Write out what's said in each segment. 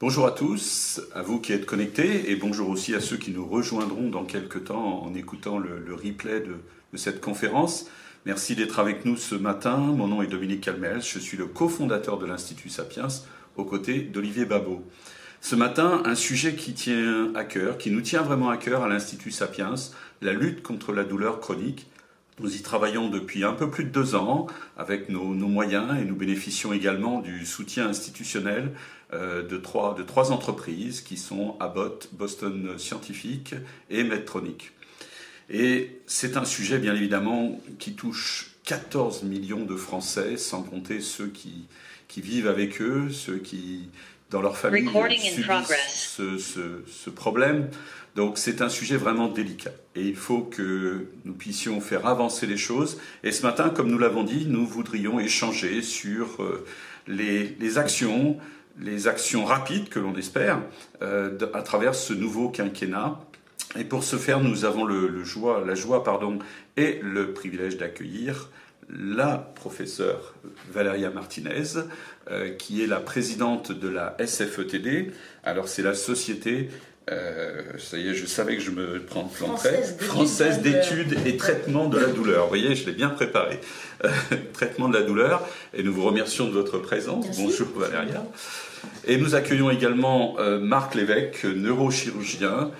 Bonjour à tous, à vous qui êtes connectés, et bonjour aussi à ceux qui nous rejoindront dans quelques temps en écoutant le, replay de, cette conférence. Merci d'être avec nous ce matin. Mon nom est Dominique Calmels, je suis le cofondateur de l'Institut Sapiens, aux côtés d'Olivier Babot. Ce matin, un sujet qui tient à cœur, qui nous tient vraiment à cœur à l'Institut Sapiens, la lutte contre la douleur chronique. Nous y travaillons depuis un peu plus de deux ans avec nos, moyens et nous bénéficions également du soutien institutionnel euh, de, trois, de trois entreprises qui sont Abbott, Boston Scientific et Medtronic. Et c'est un sujet bien évidemment qui touche 14 millions de Français, sans compter ceux qui, qui vivent avec eux, ceux qui, dans leur famille, subissent ce, ce, ce problème. Donc c'est un sujet vraiment délicat et il faut que nous puissions faire avancer les choses. Et ce matin, comme nous l'avons dit, nous voudrions échanger sur euh, les, actions, les actions rapides que l'on espère euh, à travers ce nouveau quinquennat. Et pour ce faire, nous avons le joie, la joie pardon, et le privilège d'accueillir la professeure Valéria Martinez, euh, qui est la présidente de la SFETD. Alors c'est la société euh, ça y est, je savais que je me planterais. Française d'études et traitement de la douleur. Vous voyez, je l'ai bien préparé. Euh, traitement de la douleur. Et nous vous remercions de votre présence. Bonjour Valéria. Et nous accueillons également euh, Marc Lévesque, neurochirurgien,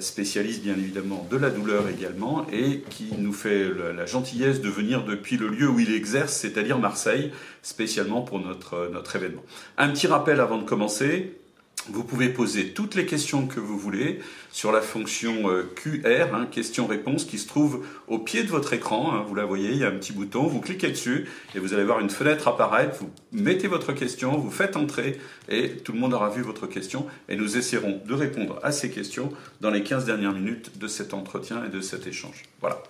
spécialiste bien évidemment de la douleur également, et qui nous fait la gentillesse de venir depuis le lieu où il exerce, c'est-à-dire Marseille, spécialement pour notre, notre événement. Un petit rappel avant de commencer. Vous pouvez poser toutes les questions que vous voulez sur la fonction euh, QR, hein, question-réponse, qui se trouve au pied de votre écran. Hein, vous la voyez, il y a un petit bouton, vous cliquez dessus et vous allez voir une fenêtre apparaître. Vous mettez votre question, vous faites entrer et tout le monde aura vu votre question et nous essaierons de répondre à ces questions dans les 15 dernières minutes de cet entretien et de cet échange. Voilà.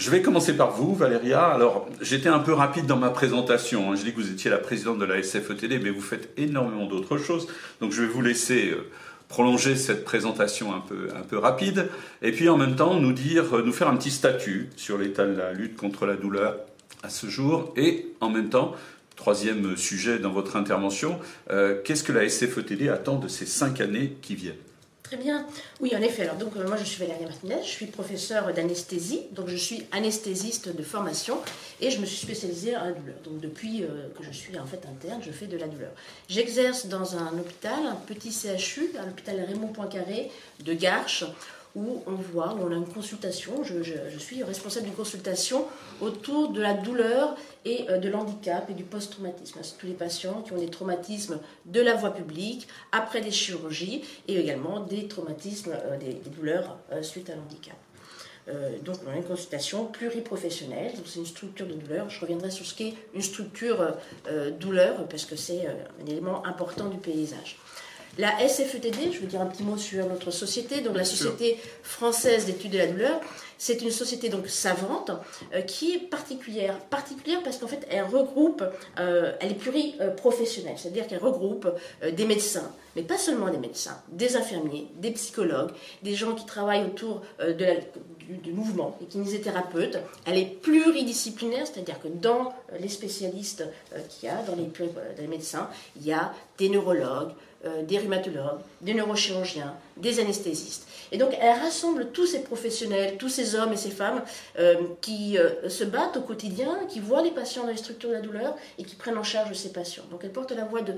Je vais commencer par vous, Valéria. Alors, j'étais un peu rapide dans ma présentation. Hein. Je dis que vous étiez la présidente de la SFETD, mais vous faites énormément d'autres choses. Donc, je vais vous laisser euh, prolonger cette présentation un peu, rapide. Et puis, en même temps, nous dire, euh, nous faire un petit statut sur l'état de la lutte contre la douleur à ce jour. Et en même temps, troisième sujet dans votre intervention, euh, qu'est-ce que la SFETD attend de ces cinq années qui viennent? Très bien. Oui, en effet. Alors, donc, euh, moi, je suis Valérie Martinez, je suis professeure d'anesthésie, donc je suis anesthésiste de formation et je me suis spécialisée en la douleur. Donc, depuis euh, que je suis en fait interne, je fais de la douleur. J'exerce dans un hôpital, un petit CHU, l'hôpital Raymond Poincaré de Garches, où on voit, où on a une consultation. Je, suis responsable d'une consultation autour de la douleur et euh, de l'handicap et du post-traumatisme. C'est tous les patients qui ont des traumatismes de la voie publique, après des chirurgies et également des traumatismes, euh, des, douleurs euh, suite à l'handicap. donc, on a une consultation pluriprofessionnelle. C'est une structure de douleur. Je reviendrai sur ce qu'est une structure douleur parce que c'est un élément important du paysage. La SFETD, je veux dire un petit mot sur notre société, donc la Société française d'études de la douleur, c'est une société donc savante euh, qui est particulière, particulière parce qu'en fait elle regroupe, euh, elle est pluriprofessionnelle, c'est-à-dire qu'elle regroupe euh, des médecins, mais pas seulement des médecins, des infirmiers, des psychologues, des gens qui travaillent autour de du, mouvement, des kinésithérapeutes. Elle est pluridisciplinaire, c'est-à-dire que dans les spécialistes qu'il y a, dans les, dans les médecins, il y a des neurologues, euh, des rhumatologues, des neurochirurgiens, des anesthésistes. Et donc elle rassemble tous ces professionnels, tous ces hommes et ces femmes euh, qui euh, se battent au quotidien, qui voient les patients dans les structures de la douleur et qui prennent en charge ces patients. Donc elle porte la voix de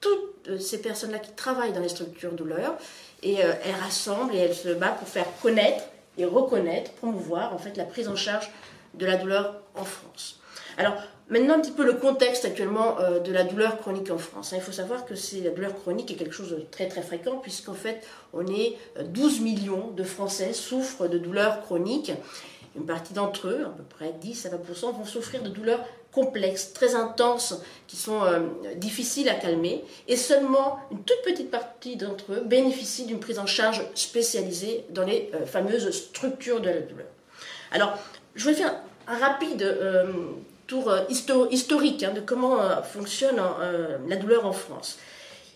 toutes ces personnes-là qui travaillent dans les structures de douleur et elle rassemble et elle se bat pour faire connaître et reconnaître, promouvoir en fait la prise en charge de la douleur en France. Alors, Maintenant, un petit peu le contexte actuellement euh, de la douleur chronique en France. Il faut savoir que la douleur chronique est quelque chose de très très fréquent, puisqu'en fait, on est 12 euh, millions de Français souffrent de douleurs chroniques. Une partie d'entre eux, à peu près 10 à 20%, vont souffrir de douleurs complexes, très intenses, qui sont euh, difficiles à calmer. Et seulement une toute petite partie d'entre eux bénéficient d'une prise en charge spécialisée dans les fameuses structures de la douleur. Alors, je vais faire un rapide tour euh, historique hein, de comment euh, fonctionne euh, la douleur en France.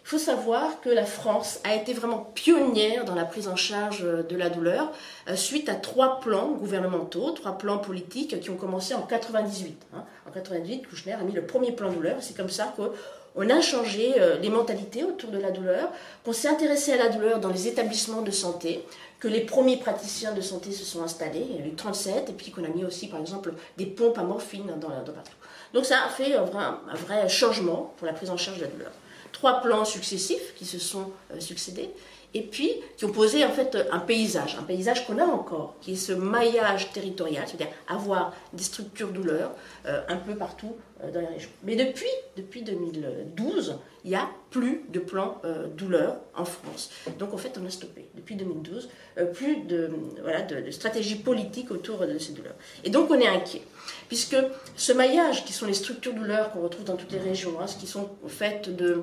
Il faut savoir que la France a été vraiment pionnière dans la prise en charge de la douleur suite à trois plans gouvernementaux, trois plans politiques qui ont commencé en 98. Hein. En 98, Kouchner a mis le premier plan douleur. C'est comme ça qu'on a changé les mentalités autour de la douleur, qu'on s'est intéressé à la douleur dans les établissements de santé, que les premiers praticiens de santé se sont installés, il y a eu 37, et puis qu'on a mis aussi, par exemple, des pompes à morphine dans, dans partout. Donc ça a fait un vrai, un vrai changement pour la prise en charge de la douleur trois plans successifs qui se sont euh, succédés et puis qui ont posé en fait un paysage, un paysage qu'on a encore, qui est ce maillage territorial, c'est-à-dire avoir des structures douleurs euh, un peu partout euh, dans les régions. Mais depuis, depuis 2012, il n'y a plus de plan euh, douleur en France. Donc en fait, on a stoppé depuis 2012, plus de, voilà, de, stratégie politique autour de ces douleurs. Et donc on est inquiet, puisque ce maillage, qui sont les structures douleurs qu'on retrouve dans toutes les régions, hein, ce qui sont faites de euh,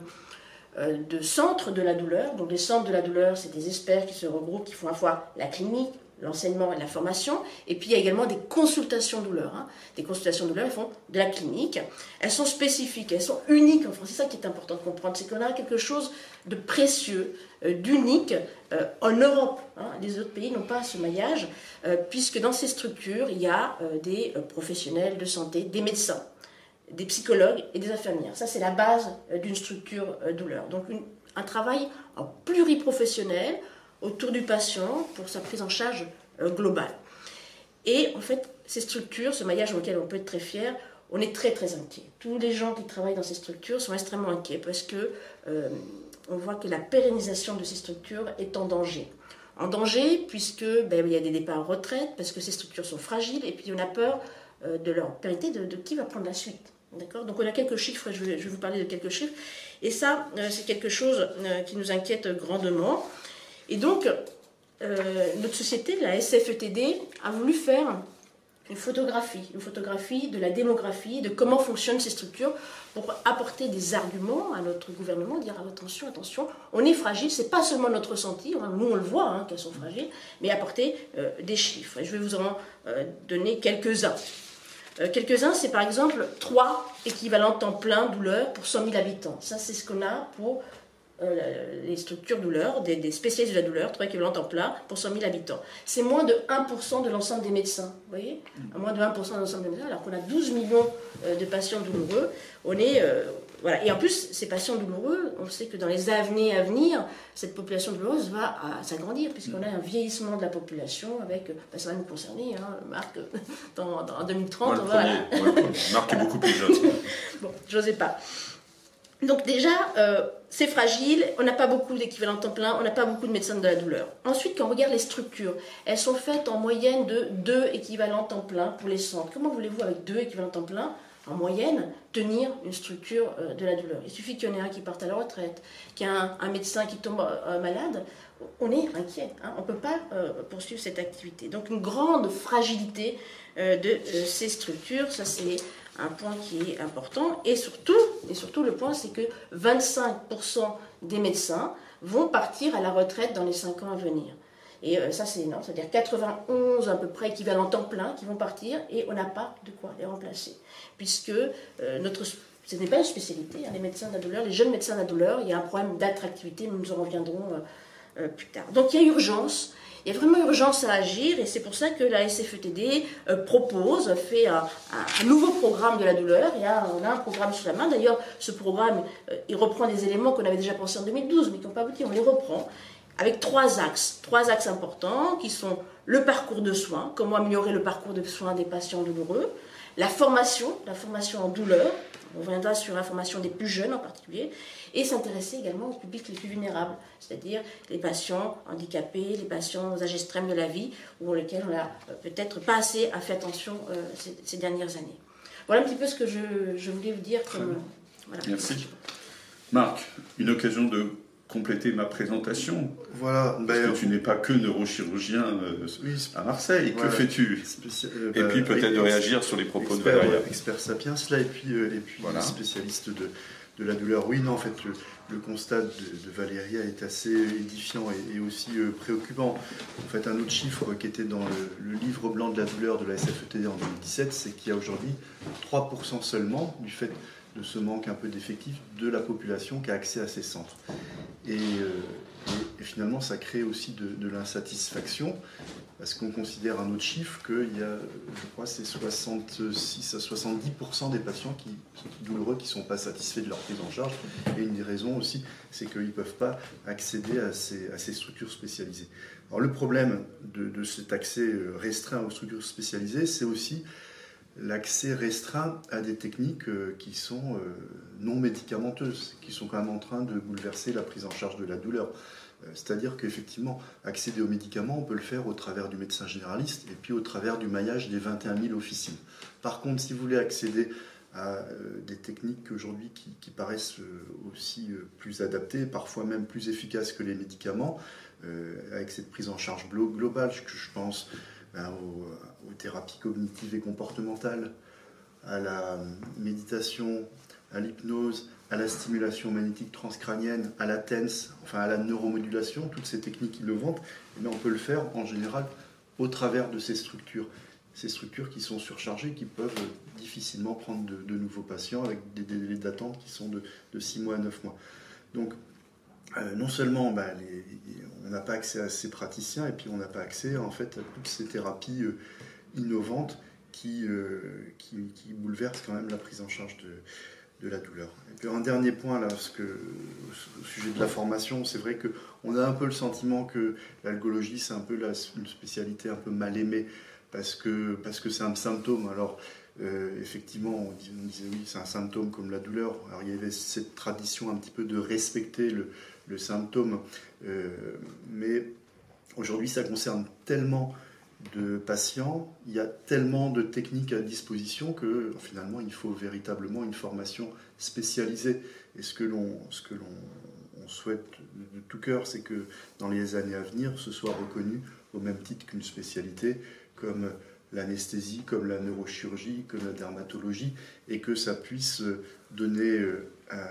de centres de la douleur. Donc les centres de la douleur, c'est des experts qui se regroupent, qui font à la fois la clinique, l'enseignement et la formation. Et puis il y a également des consultations douleur. Hein. Des consultations douleur, elles font de la clinique. Elles sont spécifiques, elles sont uniques en France. C'est ça qui est important de comprendre, c'est qu'on a quelque chose de précieux, euh, d'unique euh, en Europe. Hein. Les autres pays n'ont pas ce maillage, puisque dans ces structures, il y a des professionnels de santé, des médecins des psychologues et des infirmières. Ça, c'est la base euh, d'une structure euh, douleur. Donc, un travail en pluriprofessionnel autour du patient pour sa prise en charge euh, globale. Et en fait, ces structures, ce maillage auquel on peut être très fier, on est très très inquiet. Tous les gens qui travaillent dans ces structures sont extrêmement inquiets parce que on voit que la pérennisation de ces structures est en danger. En danger puisque ben, il y a des départs en retraite, parce que ces structures sont fragiles, et puis on a peur de leur pérennité, de qui va prendre la suite. D'accord Donc on a quelques chiffres, je vais, vous parler de quelques chiffres. Et ça, euh, c'est quelque chose euh, qui nous inquiète grandement. Et donc, euh, notre société, la SFETD, a voulu faire une photographie, une photographie de la démographie, de comment fonctionnent ces structures, pour apporter des arguments à notre gouvernement, dire attention, attention, on est fragile, c'est pas seulement notre ressenti, hein, nous on le voit hein, qu'elles sont fragiles, mais apporter des chiffres. Et je vais vous en donner quelques-uns. Euh, quelques-uns, c'est par exemple 3 équivalents temps plein douleur pour 100 000 habitants. Ça, c'est ce qu'on a pour euh, les structures douleur, des, spécialistes de la douleur, 3 équivalents temps plein pour 100 000 habitants. C'est moins de 1% de l'ensemble des médecins. Vous voyez Moins de 1% de l'ensemble des médecins, alors qu'on a 12 millions euh, de patients douloureux. On est, voilà. Et en plus, ces patients douloureux, on sait que dans les années à venir, cette population douloureuse va s'agrandir, puisqu'on a un vieillissement de la population avec, bah, ça va nous concerner, hein, Marc, dans, en 2030. Moi, Marc est beaucoup plus jeune. bon, j'osais pas. Donc déjà, euh, c'est fragile, on n'a pas beaucoup d'équivalents temps plein, on n'a pas beaucoup de médecins de la douleur. Ensuite, quand on regarde les structures, elles sont faites en moyenne de 2 équivalents temps plein pour les centres. Comment voulez-vous, avec 2 équivalents temps plein, en moyenne, tenir une structure euh, de la douleur. Il suffit qu'il y en ait un qui parte à la retraite, qu'il y ait un, médecin qui tombe euh, malade, on est inquiet. Hein. on ne peut pas euh, poursuivre cette activité. Donc une grande fragilité de ces structures, ça c'est un point qui est important. Et surtout, et surtout le point, c'est que 25% des médecins vont partir à la retraite dans les 5 ans à venir. Et ça, c'est énorme, c'est-à-dire 91 à peu près équivalents temps plein qui vont partir et on n'a pas de quoi les remplacer puisque euh, notre, ce n'est pas une spécialité, hein, les médecins de la douleur, les jeunes médecins de la douleur, il y a un problème d'attractivité, nous en reviendrons euh, euh, plus tard. Donc il y a urgence, il y a vraiment urgence à agir et c'est pour ça que la SFETD propose, fait un, nouveau programme de la douleur. A, on a un programme sur la main. D'ailleurs, ce programme, il reprend des éléments qu'on avait déjà pensés en 2012, mais qui n'ont pas abouti. On les reprend avec trois axes, trois axes importants qui sont le parcours de soins, comment améliorer le parcours de soins des patients douloureux, la formation, la formation en douleur, on reviendra sur la formation des plus jeunes en particulier, et s'intéresser également aux publics les plus vulnérables, c'est-à-dire les patients handicapés, les patients aux âges extrêmes de la vie, ou lesquels on n'a euh, peut-être pas assez fait attention euh, ces, dernières années. Voilà un petit peu ce que je, voulais vous dire. Merci. Marc, une occasion de compléter ma présentation. Voilà. Parce que tu n'es pas que neurochirurgien euh, à Marseille. Que fais-tu? Euh, Et puis bah, peut-être de réagir sur les propos de Valéria. Expert sapiens là, et puis, euh, et puis spécialiste de, de, la douleur. Oui, non, en fait, le, constat de, de, Valéria est assez édifiant et, aussi préoccupant. En fait, un autre chiffre qui était dans le, le, livre blanc de la douleur de la SFETD en 2017, c'est qu'il y a aujourd'hui 3% seulement du fait de ce manque un peu d'effectifs de la population qui a accès à ces centres. Et, finalement, ça crée aussi de l'insatisfaction parce qu'on considère un autre chiffre qu'il y a, je crois, c'est 66 à 70% des patients qui sont douloureux qui ne sont pas satisfaits de leur prise en charge. Et une des raisons aussi, c'est qu'ils ne peuvent pas accéder à ces, à ces, structures spécialisées. Alors le problème de, cet accès restreint aux structures spécialisées, c'est aussi l'accès restreint à des techniques euh, qui sont euh, non médicamenteuses, qui sont quand même en train de bouleverser la prise en charge de la douleur. Euh, c'est-à-dire qu'effectivement, accéder aux médicaments, on peut le faire au travers du médecin généraliste et puis au travers du maillage des 21 000 officines. Par contre, si vous voulez accéder à des techniques aujourd'hui qui, paraissent aussi plus adaptées, parfois même plus efficaces que les médicaments, avec cette prise en charge globale, que je pense ben, aux, thérapies cognitives et comportementales, à la méditation, à l'hypnose, à la stimulation magnétique transcrânienne, à la TENS, enfin à la neuromodulation, toutes ces techniques innovantes, et eh on peut le faire en général au travers de ces structures. Ces structures qui sont surchargées, qui peuvent difficilement prendre de, nouveaux patients avec des délais d'attente qui sont de, de, 6 mois à 9 mois. Donc, euh, non seulement bah, on n'a pas accès à ces praticiens, et puis on n'a pas accès en fait à toutes ces thérapies euh, innovantes qui, euh, qui, qui, bouleversent quand même la prise en charge de, de la douleur. Et puis un dernier point là, au sujet de la formation, c'est vrai que on a un peu le sentiment que l'algologie c'est un peu la, une spécialité un peu mal aimée parce que parce que c'est un symptôme. Alors effectivement, on, disait oui, c'est un symptôme comme la douleur. Alors il y avait cette tradition un petit peu de respecter le, le symptôme, euh, mais aujourd'hui ça concerne tellement de patients, il y a tellement de techniques à disposition que finalement il faut véritablement une formation spécialisée. Et ce que l'on, souhaite de tout cœur, c'est que dans les années à venir, ce soit reconnu au même titre qu'une spécialité comme l'anesthésie, comme la neurochirurgie, comme la dermatologie, et que ça puisse donner euh,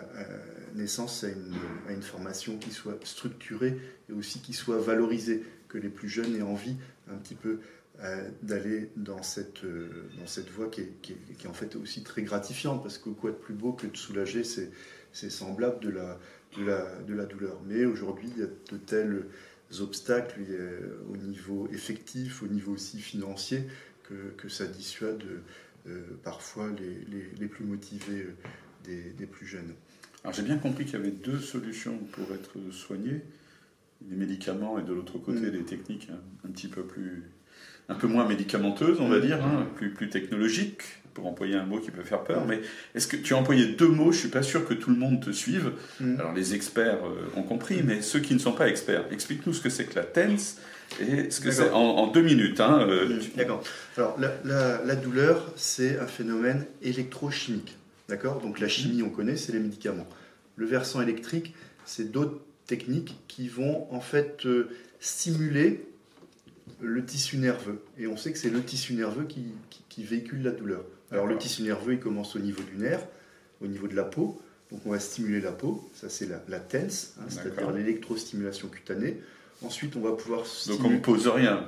naissance à une, formation qui soit structurée et aussi qui soit valorisée, que les plus jeunes aient envie un petit peu euh, d'aller dans cette, euh, dans cette voie qui est, qui, est, en fait aussi très gratifiante, parce que quoi de plus beau que de soulager ces semblables de la, de, la, de la douleur. Mais aujourd'hui, il y a de tels obstacles au niveau effectif, au niveau aussi financier, que, que ça dissuade euh, parfois les, les, les, plus motivés des, des plus jeunes. Alors j'ai bien compris qu'il y avait deux solutions pour être soigné les médicaments et de l'autre côté mm. des techniques un, petit peu plus un peu moins médicamenteuses, on va mm. dire, hein, plus, plus technologiques, pour employer un mot qui peut faire peur. Mm. Mais est-ce que tu as employé deux mots? Je suis pas sûr que tout le monde te suive. Alors les experts euh, ont compris, mais ceux qui ne sont pas experts, explique-nous ce que c'est que la TENS et ce que c'est en, deux minutes. Hein, euh, D'accord. Alors la, la douleur, c'est un phénomène électrochimique. D'accord? Donc la chimie, on connaît, c'est les médicaments. Le versant électrique, c'est d'autres techniques qui vont en fait euh, stimuler le tissu nerveux. Et on sait que c'est le tissu nerveux qui, véhicule la douleur. Alors le tissu nerveux, il commence au niveau du nerf, au niveau de la peau. Donc on va stimuler la peau, ça c'est la, la TENS, hein, c'est-à-dire l'électrostimulation cutanée. Ensuite, on va pouvoir. Donc on ne pose rien.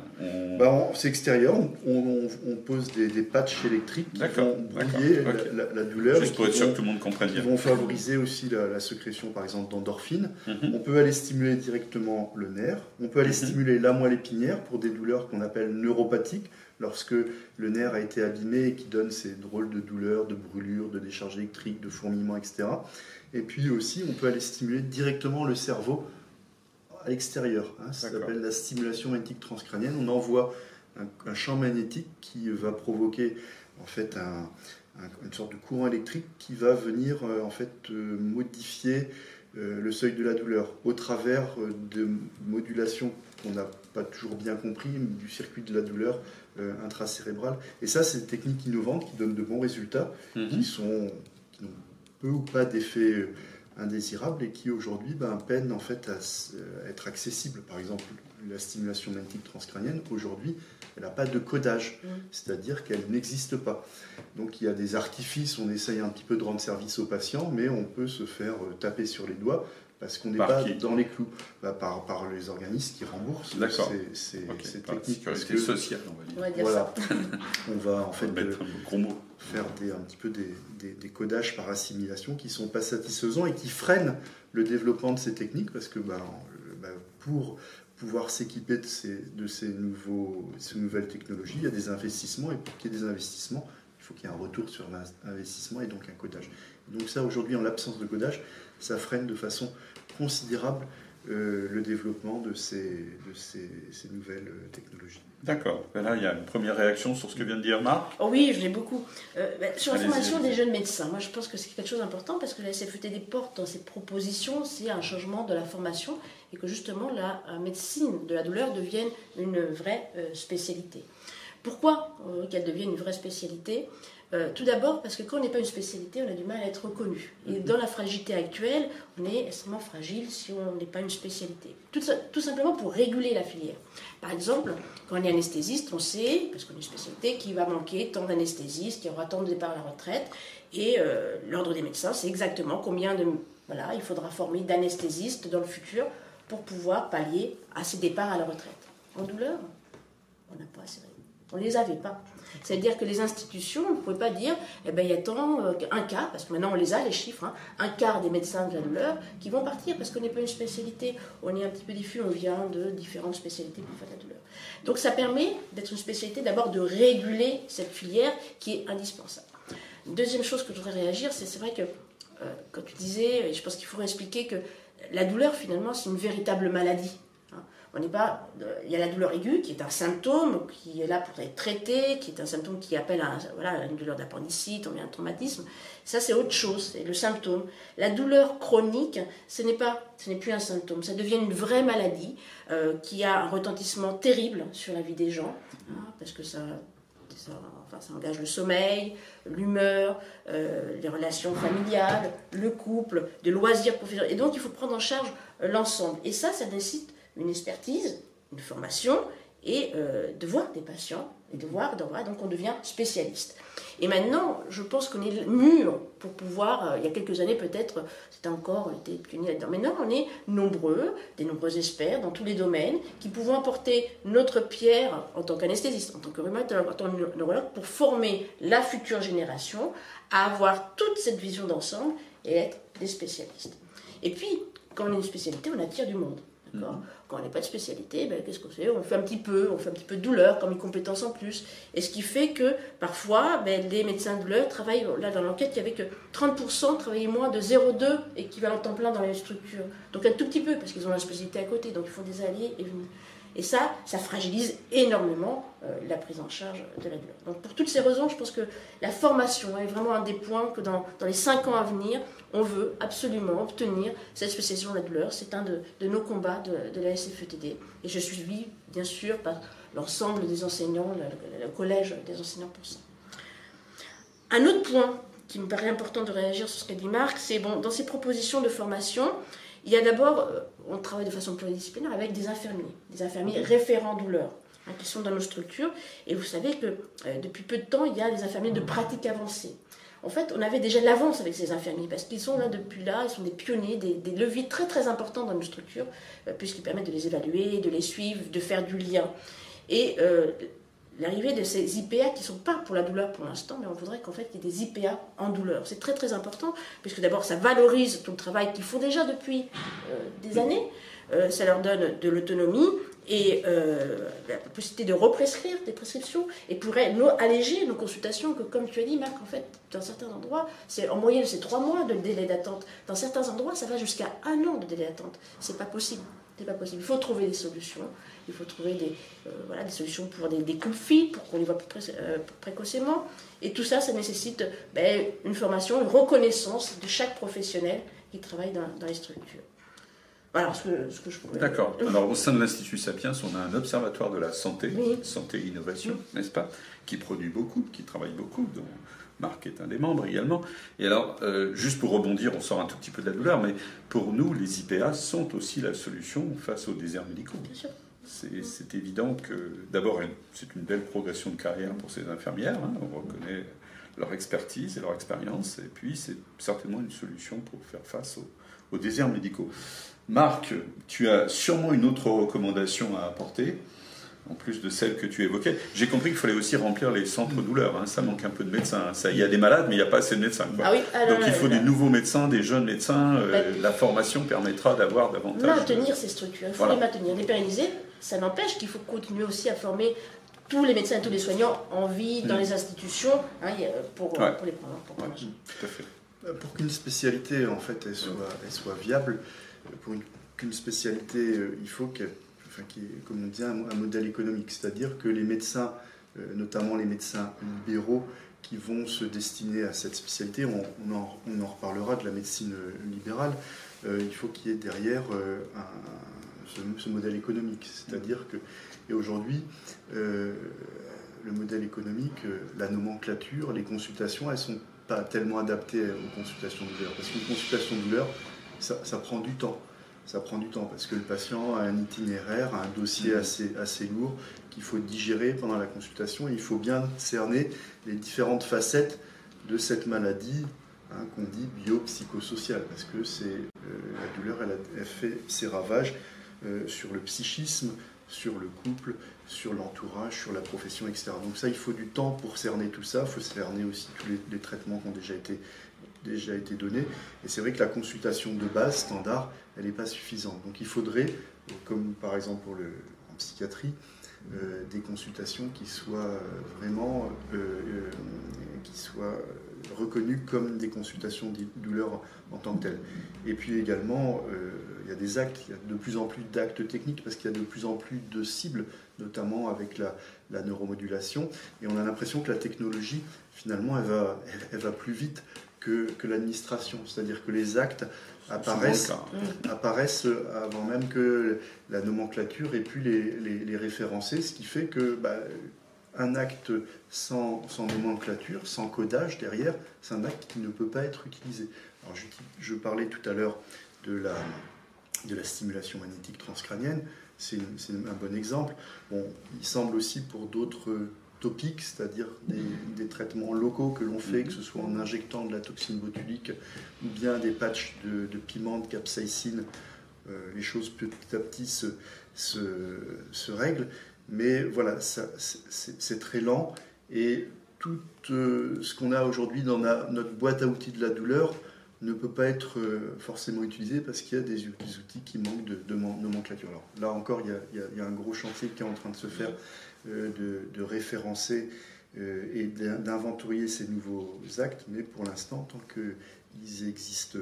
Bah, c'est extérieur. On, pose des, patchs électriques qui vont brouiller la, douleur. Juste pour être sûr que tout le monde comprenne bien. Qui vont favoriser aussi la, sécrétion, par exemple, d'endorphine. Mhm. On peut aller stimuler directement le nerf. On peut aller mhm. stimuler la moelle épinière pour des douleurs qu'on appelle neuropathiques, lorsque le nerf a été abîmé et qui donne ces drôles de douleurs, de brûlures, de décharges électriques, de fourmillements, etc. Et puis aussi, on peut aller stimuler directement le cerveau à l'extérieur. Hein. ça s'appelle la stimulation magnétique transcrânienne. On envoie un, champ magnétique qui va provoquer en fait une sorte de courant électrique qui va venir euh, en fait euh, modifier euh, le seuil de la douleur au travers de modulations qu'on n'a pas toujours bien compris du circuit de la douleur intracérébrale. Et ça, c'est des techniques innovantes qui donnent de bons résultats, mm-hmm. qui sont qui peu ou pas d'effet indésirables et qui aujourd'hui ben, peinent en fait à, euh, être accessibles. Par exemple, la stimulation magnétique transcrânienne, aujourd'hui, elle n'a pas de codage, c'est-à-dire qu'elle n'existe pas. Donc il y a des artifices, on essaye un petit peu de rendre service aux patients, mais on peut se faire euh, taper sur les doigts parce qu'on n'est pas dans les clous. Bah, par, par les organismes qui remboursent. D'accord. C'est technique. sécurité sociale, on va dire. voilà. on va en fait faire des, un petit peu des, des, codages par assimilation qui ne sont pas satisfaisants et qui freinent le développement de ces techniques parce que bah, bah pour pouvoir s'équiper de ces, de ces, nouveaux, ces nouvelles technologies, il y a des investissements et pour qu'il y ait des investissements, il faut qu'il y ait un retour sur l'investissement et donc un codage. Donc ça, aujourd'hui, en l'absence de codage, ça freine de façon considérable euh, le développement de ces, de ces, ces nouvelles euh, technologies. D'accord. Ben là, il y a une première réaction sur ce que vient de dire Marc. Oh oui, je l'ai beaucoup. Euh, ben, sur la formation des jeunes médecins, moi je pense que c'est quelque chose d'important parce que la des porte dans ses propositions, c'est un changement de la formation et que justement la médecine de la douleur devienne une vraie spécialité. Pourquoi qu'elle devienne une vraie spécialité? Euh, tout d'abord parce que quand on n'est pas une spécialité, on a du mal à être reconnu. Et mhm. dans la fragilité actuelle, on est extrêmement fragile si on n'est pas une spécialité. Tout, tout, simplement pour réguler la filière. Par exemple, quand on est anesthésiste, on sait, parce qu'on est une spécialité, qu'il va manquer tant d'anesthésistes, qu'il y aura tant de départs à la retraite. Et euh, l'ordre des médecins, c'est exactement combien de... Voilà, il faudra former d'anesthésistes dans le futur pour pouvoir pallier à ces départs à la retraite. En douleur, on n'a pas assez on ne les avait pas. C'est-à-dire que les institutions, on ne pouvait pas dire, eh ben, il y a tant, euh, un quart, parce que maintenant on les a, les chiffres, hein, un quart des médecins de la douleur qui vont partir parce qu'on n'est pas une spécialité. On est un petit peu diffus, on vient de différentes spécialités pour faire la douleur. Donc ça permet d'être une spécialité, d'abord de réguler cette filière qui est indispensable. Deuxième chose que je voudrais réagir, c'est c'est vrai que euh, quand tu disais, je pense qu'il faudrait expliquer que la douleur finalement c'est une véritable maladie. On n'est pas. Il y a la douleur aiguë qui est un symptôme qui est là pour être traité, qui est un symptôme qui appelle à, voilà, une douleur d'appendicite, on vient un traumatisme. Ça, c'est autre chose, c'est le symptôme. La douleur chronique, ce n'est pas, ce n'est plus un symptôme, ça devient une vraie maladie euh, qui a un retentissement terrible sur la vie des gens, hein, parce que ça, enfin, ça, engage le sommeil, l'humeur, euh, les relations familiales, le couple, des loisirs professionnels. Et donc, il faut prendre en charge l'ensemble. Et ça, ça nécessite une expertise, une formation et euh, de voir des patients et de voir, donc on devient spécialiste. Et maintenant, je pense qu'on est mûr pour pouvoir, euh, il y a quelques années peut-être, c'était encore, on était pionnier là-dedans, maintenant on est nombreux, des nombreux experts dans tous les domaines, qui pouvons apporter notre pierre en tant qu'anesthésiste, en tant que rhumatologue, en tant que neurologue, pour former la future génération à avoir toute cette vision d'ensemble et être des spécialistes. Et puis, quand on est une spécialité, on attire du monde. Mhm. Quand on n'est pas de spécialité, ben, qu'est-ce qu'on fait? On fait un petit peu, on fait un petit peu de douleur comme une compétence en plus. Et ce qui fait que parfois, ben, les médecins de douleur travaillent, là dans l'enquête, il y avait que 30% travaillaient moins de 0,2 équivalent temps plein dans les structures. Donc un tout petit peu, parce qu'ils ont la spécialité à côté, donc il faut des alliés et venir. Et ça, ça fragilise énormément euh, la prise en charge de la douleur. Donc pour toutes ces raisons, je pense que la formation est vraiment un des points que dans, dans les 5 ans à venir, on veut absolument obtenir cette spécialisation de la douleur. C'est un de, nos combats de, la SFETD. Et je suis suivi, bien sûr, par l'ensemble des enseignants, le, collège des enseignants pour ça. Un autre point qui me paraît important de réagir sur ce qu'a dit Marc, c'est bon, dans ces propositions de formation, il y a d'abord, euh, on travaille de façon pluridisciplinaire avec des infirmiers, des infirmiers référents douleur, hein, qui sont dans nos structures. Et vous savez que euh, depuis peu de temps, il y a des infirmiers de pratique avancée en fait, on avait déjà l'avance avec ces infirmiers parce qu'ils sont là depuis là, ils sont des pionniers, des, leviers très très importants dans nos structures, euh, puisqu'ils permettent de les évaluer, de les suivre, de faire du lien. Et euh, l'arrivée de ces IPA qui ne sont pas pour la douleur pour l'instant, mais on voudrait qu'en fait il y ait des IPA en douleur. C'est très très important, puisque d'abord ça valorise tout le travail qu'ils font déjà depuis euh, des années, ça leur donne de l'autonomie, et euh, la possibilité de represcrire des prescriptions et pourrait alléger nos consultations que comme tu as dit Marc en fait dans certains endroits c'est en moyenne c'est trois mois de délai d'attente. Dans certains endroits ça va jusqu'à un an de délai d'attente. C'est pas possible. C'est pas possible. Il faut trouver des solutions. Il faut trouver des euh, voilà des solutions pour des, des pour qu'on les voit euh, précocement. Et tout ça ça nécessite ben, une formation une reconnaissance de chaque professionnel qui travaille dans les structures voilà ce que, je pourrais. D'accord. Alors, au sein de l'Institut Sapiens, on a un observatoire de la santé, santé et innovation, n'est-ce pas, qui produit beaucoup, qui travaille beaucoup, dont Marc est un des membres également. Et alors, euh, juste pour rebondir, on sort un tout petit peu de la douleur, mais pour nous, les IPA sont aussi la solution face aux déserts médicaux. Bien sûr. C'est évident que, d'abord, c'est une belle progression de carrière pour ces infirmières. Hein. on reconnaît leur expertise et leur expérience. Et puis, c'est certainement une solution pour faire face aux, aux déserts médicaux. Marc, tu as sûrement une autre recommandation à apporter en plus de celles que tu évoquais. J'ai compris qu'il fallait aussi remplir les centres douleurs. Hein. Ça manque un peu de médecins. Ça, il y a des malades, mais il n'y a pas assez de médecins. Ah oui, Donc il faut des nouveaux médecins, des jeunes médecins. Euh, la formation permettra d'avoir davantage. Maintenir ces structures. Il faut les maintenir, les pérenniser. Ça n'empêche qu'il faut continuer aussi à former tous les médecins et tous les soignants en vie dans mm. les institutions hein, pour, pour, les prendre. Pour. Euh, pour qu'une spécialité en fait elle soit, elle soit viable, pour qu'une spécialité, euh, il faut qu'elle qui est, comme on dit, un, modèle économique, c'est-à-dire que les médecins, euh, notamment les médecins libéraux, qui vont se destiner à cette spécialité, on, en, reparlera de la médecine euh, libérale, il faut qu'il y ait derrière ce, modèle économique, c'est-à-dire que, et aujourd'hui, le modèle économique, la nomenclature, les consultations, elles ne sont pas tellement adaptées aux consultations de douleur, parce qu'une consultation de douleur, ça prend du temps ça prend du temps parce que le patient a un itinéraire, un dossier mm. assez, assez lourd qu'il faut digérer pendant la consultation et il faut bien cerner les différentes facettes de cette maladie hein, qu'on dit biopsychosociale parce que c'est euh, la douleur elle, a, fait ses ravages euh, sur le psychisme, sur le couple, sur l'entourage, sur la profession, etc. Donc ça, il faut du temps pour cerner tout ça, il faut cerner aussi tous les, les traitements qui ont déjà été déjà été donné. Et c'est vrai que la consultation de base, standard, elle n'est pas suffisante. Donc il faudrait, comme par exemple pour le, en psychiatrie, euh, des consultations qui soient vraiment euh, euh, qui soient reconnues comme des consultations de douleur en tant que telles. Et puis également, il y a des actes, il y a de plus en plus d'actes techniques parce qu'il y a de plus en plus de cibles, notamment avec la, la neuromodulation. Et on a l'impression que la technologie, finalement, elle va, elle va plus vite que, l'administration. C'est-à-dire que les actes apparaissent, apparaissent avant même que la nomenclature ait pu les, les, référencer, ce qui fait que bah, un acte sans, sans, nomenclature, sans codage derrière, c'est un acte qui ne peut pas être utilisé. Alors, je, je parlais tout à l'heure de la, de la stimulation magnétique transcrânienne, c'est un bon exemple. Bon, il semble aussi pour d'autres topiques, c'est-à-dire des, traitements locaux que l'on fait, que ce soit en injectant de la toxine botulique ou bien des patchs de, piment, de capsaïcine, euh, les choses petit à petit se, se, règlent. Mais voilà, c'est très lent et tout euh, ce qu'on a aujourd'hui dans notre boîte à outils de la douleur ne peut pas être euh, forcément utilisé parce qu'il y a des, outils qui manquent de, nomenclature. Alors, là encore, il y, a, il y, a, un gros chantier qui est en train de se faire euh, de, référencer euh, et d'inventorier ces nouveaux actes, mais pour l'instant, tant qu'ils n'existent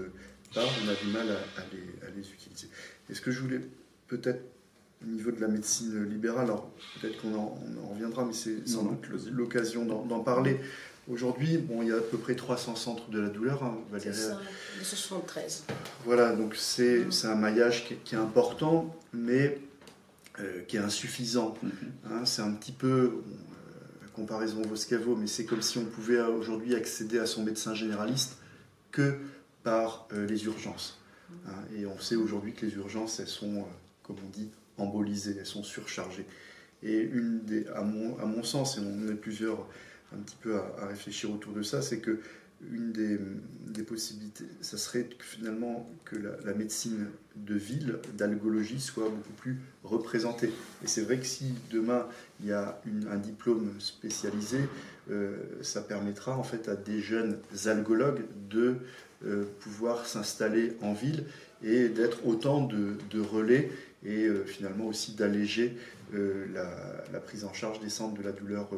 pas, on a du mal à, les, utiliser. Et ce que je voulais peut-être au niveau de la médecine libérale, alors peut-être qu'on en, reviendra, mais c'est sans doute l'occasion d'en parler. Aujourd'hui, bon, il y a à peu près 300 centres de la douleur, hein, Valérie. C'est 73. Voilà, donc c'est un maillage qui est important, mais euh, qui est insuffisant. Mhm. Hein, c'est un petit peu, euh, comparaison Voscavo, mais c'est comme si on pouvait aujourd'hui accéder à son médecin généraliste que par euh, les urgences. Hein, et on sait aujourd'hui que les urgences, elles sont, comme on dit, embolisées, elles sont surchargées. Et une des, à, mon, à mon sens, et on est plusieurs un petit peu à, à réfléchir autour de ça, c'est que une des, possibilités, ça serait finalement que la, médecine de ville, d'algologie, soit beaucoup plus représentée. Et c'est vrai que si demain il y a un diplôme spécialisé, euh, ça permettra en fait à des jeunes algologues de euh, pouvoir s'installer en ville et d'être autant de, relais et euh, finalement aussi d'alléger la, prise en charge des centres de la douleur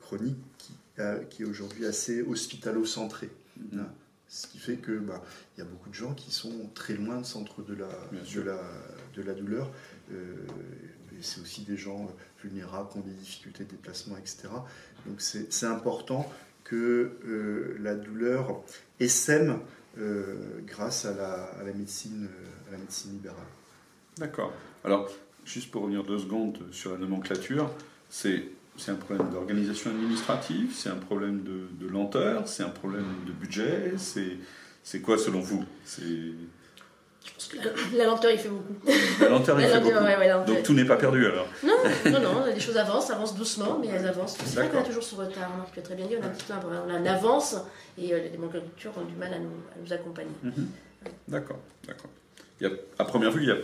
chronique qui euh, qui est aujourd'hui assez hospitalo-centré. Mm-hmm. Hein. Ce qui fait que bah, y a beaucoup de gens qui sont très loin du centre de la, de la, de la douleur. Euh, c'est aussi des gens vulnérables qui ont des difficultés de déplacement, etc. Donc c'est important que euh, la douleur essaime grâce à la, à la, médecine, à la médecine libérale. D'accord. Alors, juste pour revenir deux secondes sur la nomenclature, c'est c'est un problème d'organisation administrative, c'est un problème de, lenteur, c'est un problème de budget, c'est quoi selon vous? Je pense que la, lenteur, il fait beaucoup. La lenteur, il fait beaucoup. Donc tout n'est pas perdu alors Non, non, non, les choses avancent, avancent doucement, mais elles avancent. C'est vrai qu'on a toujours ce retard. On tu as très bien dit, on a un petit peu on a une avance et euh, les démocratures ont du mal à nous, à nous accompagner. Mhm. D'accord, d'accord. à première vue, il n'y a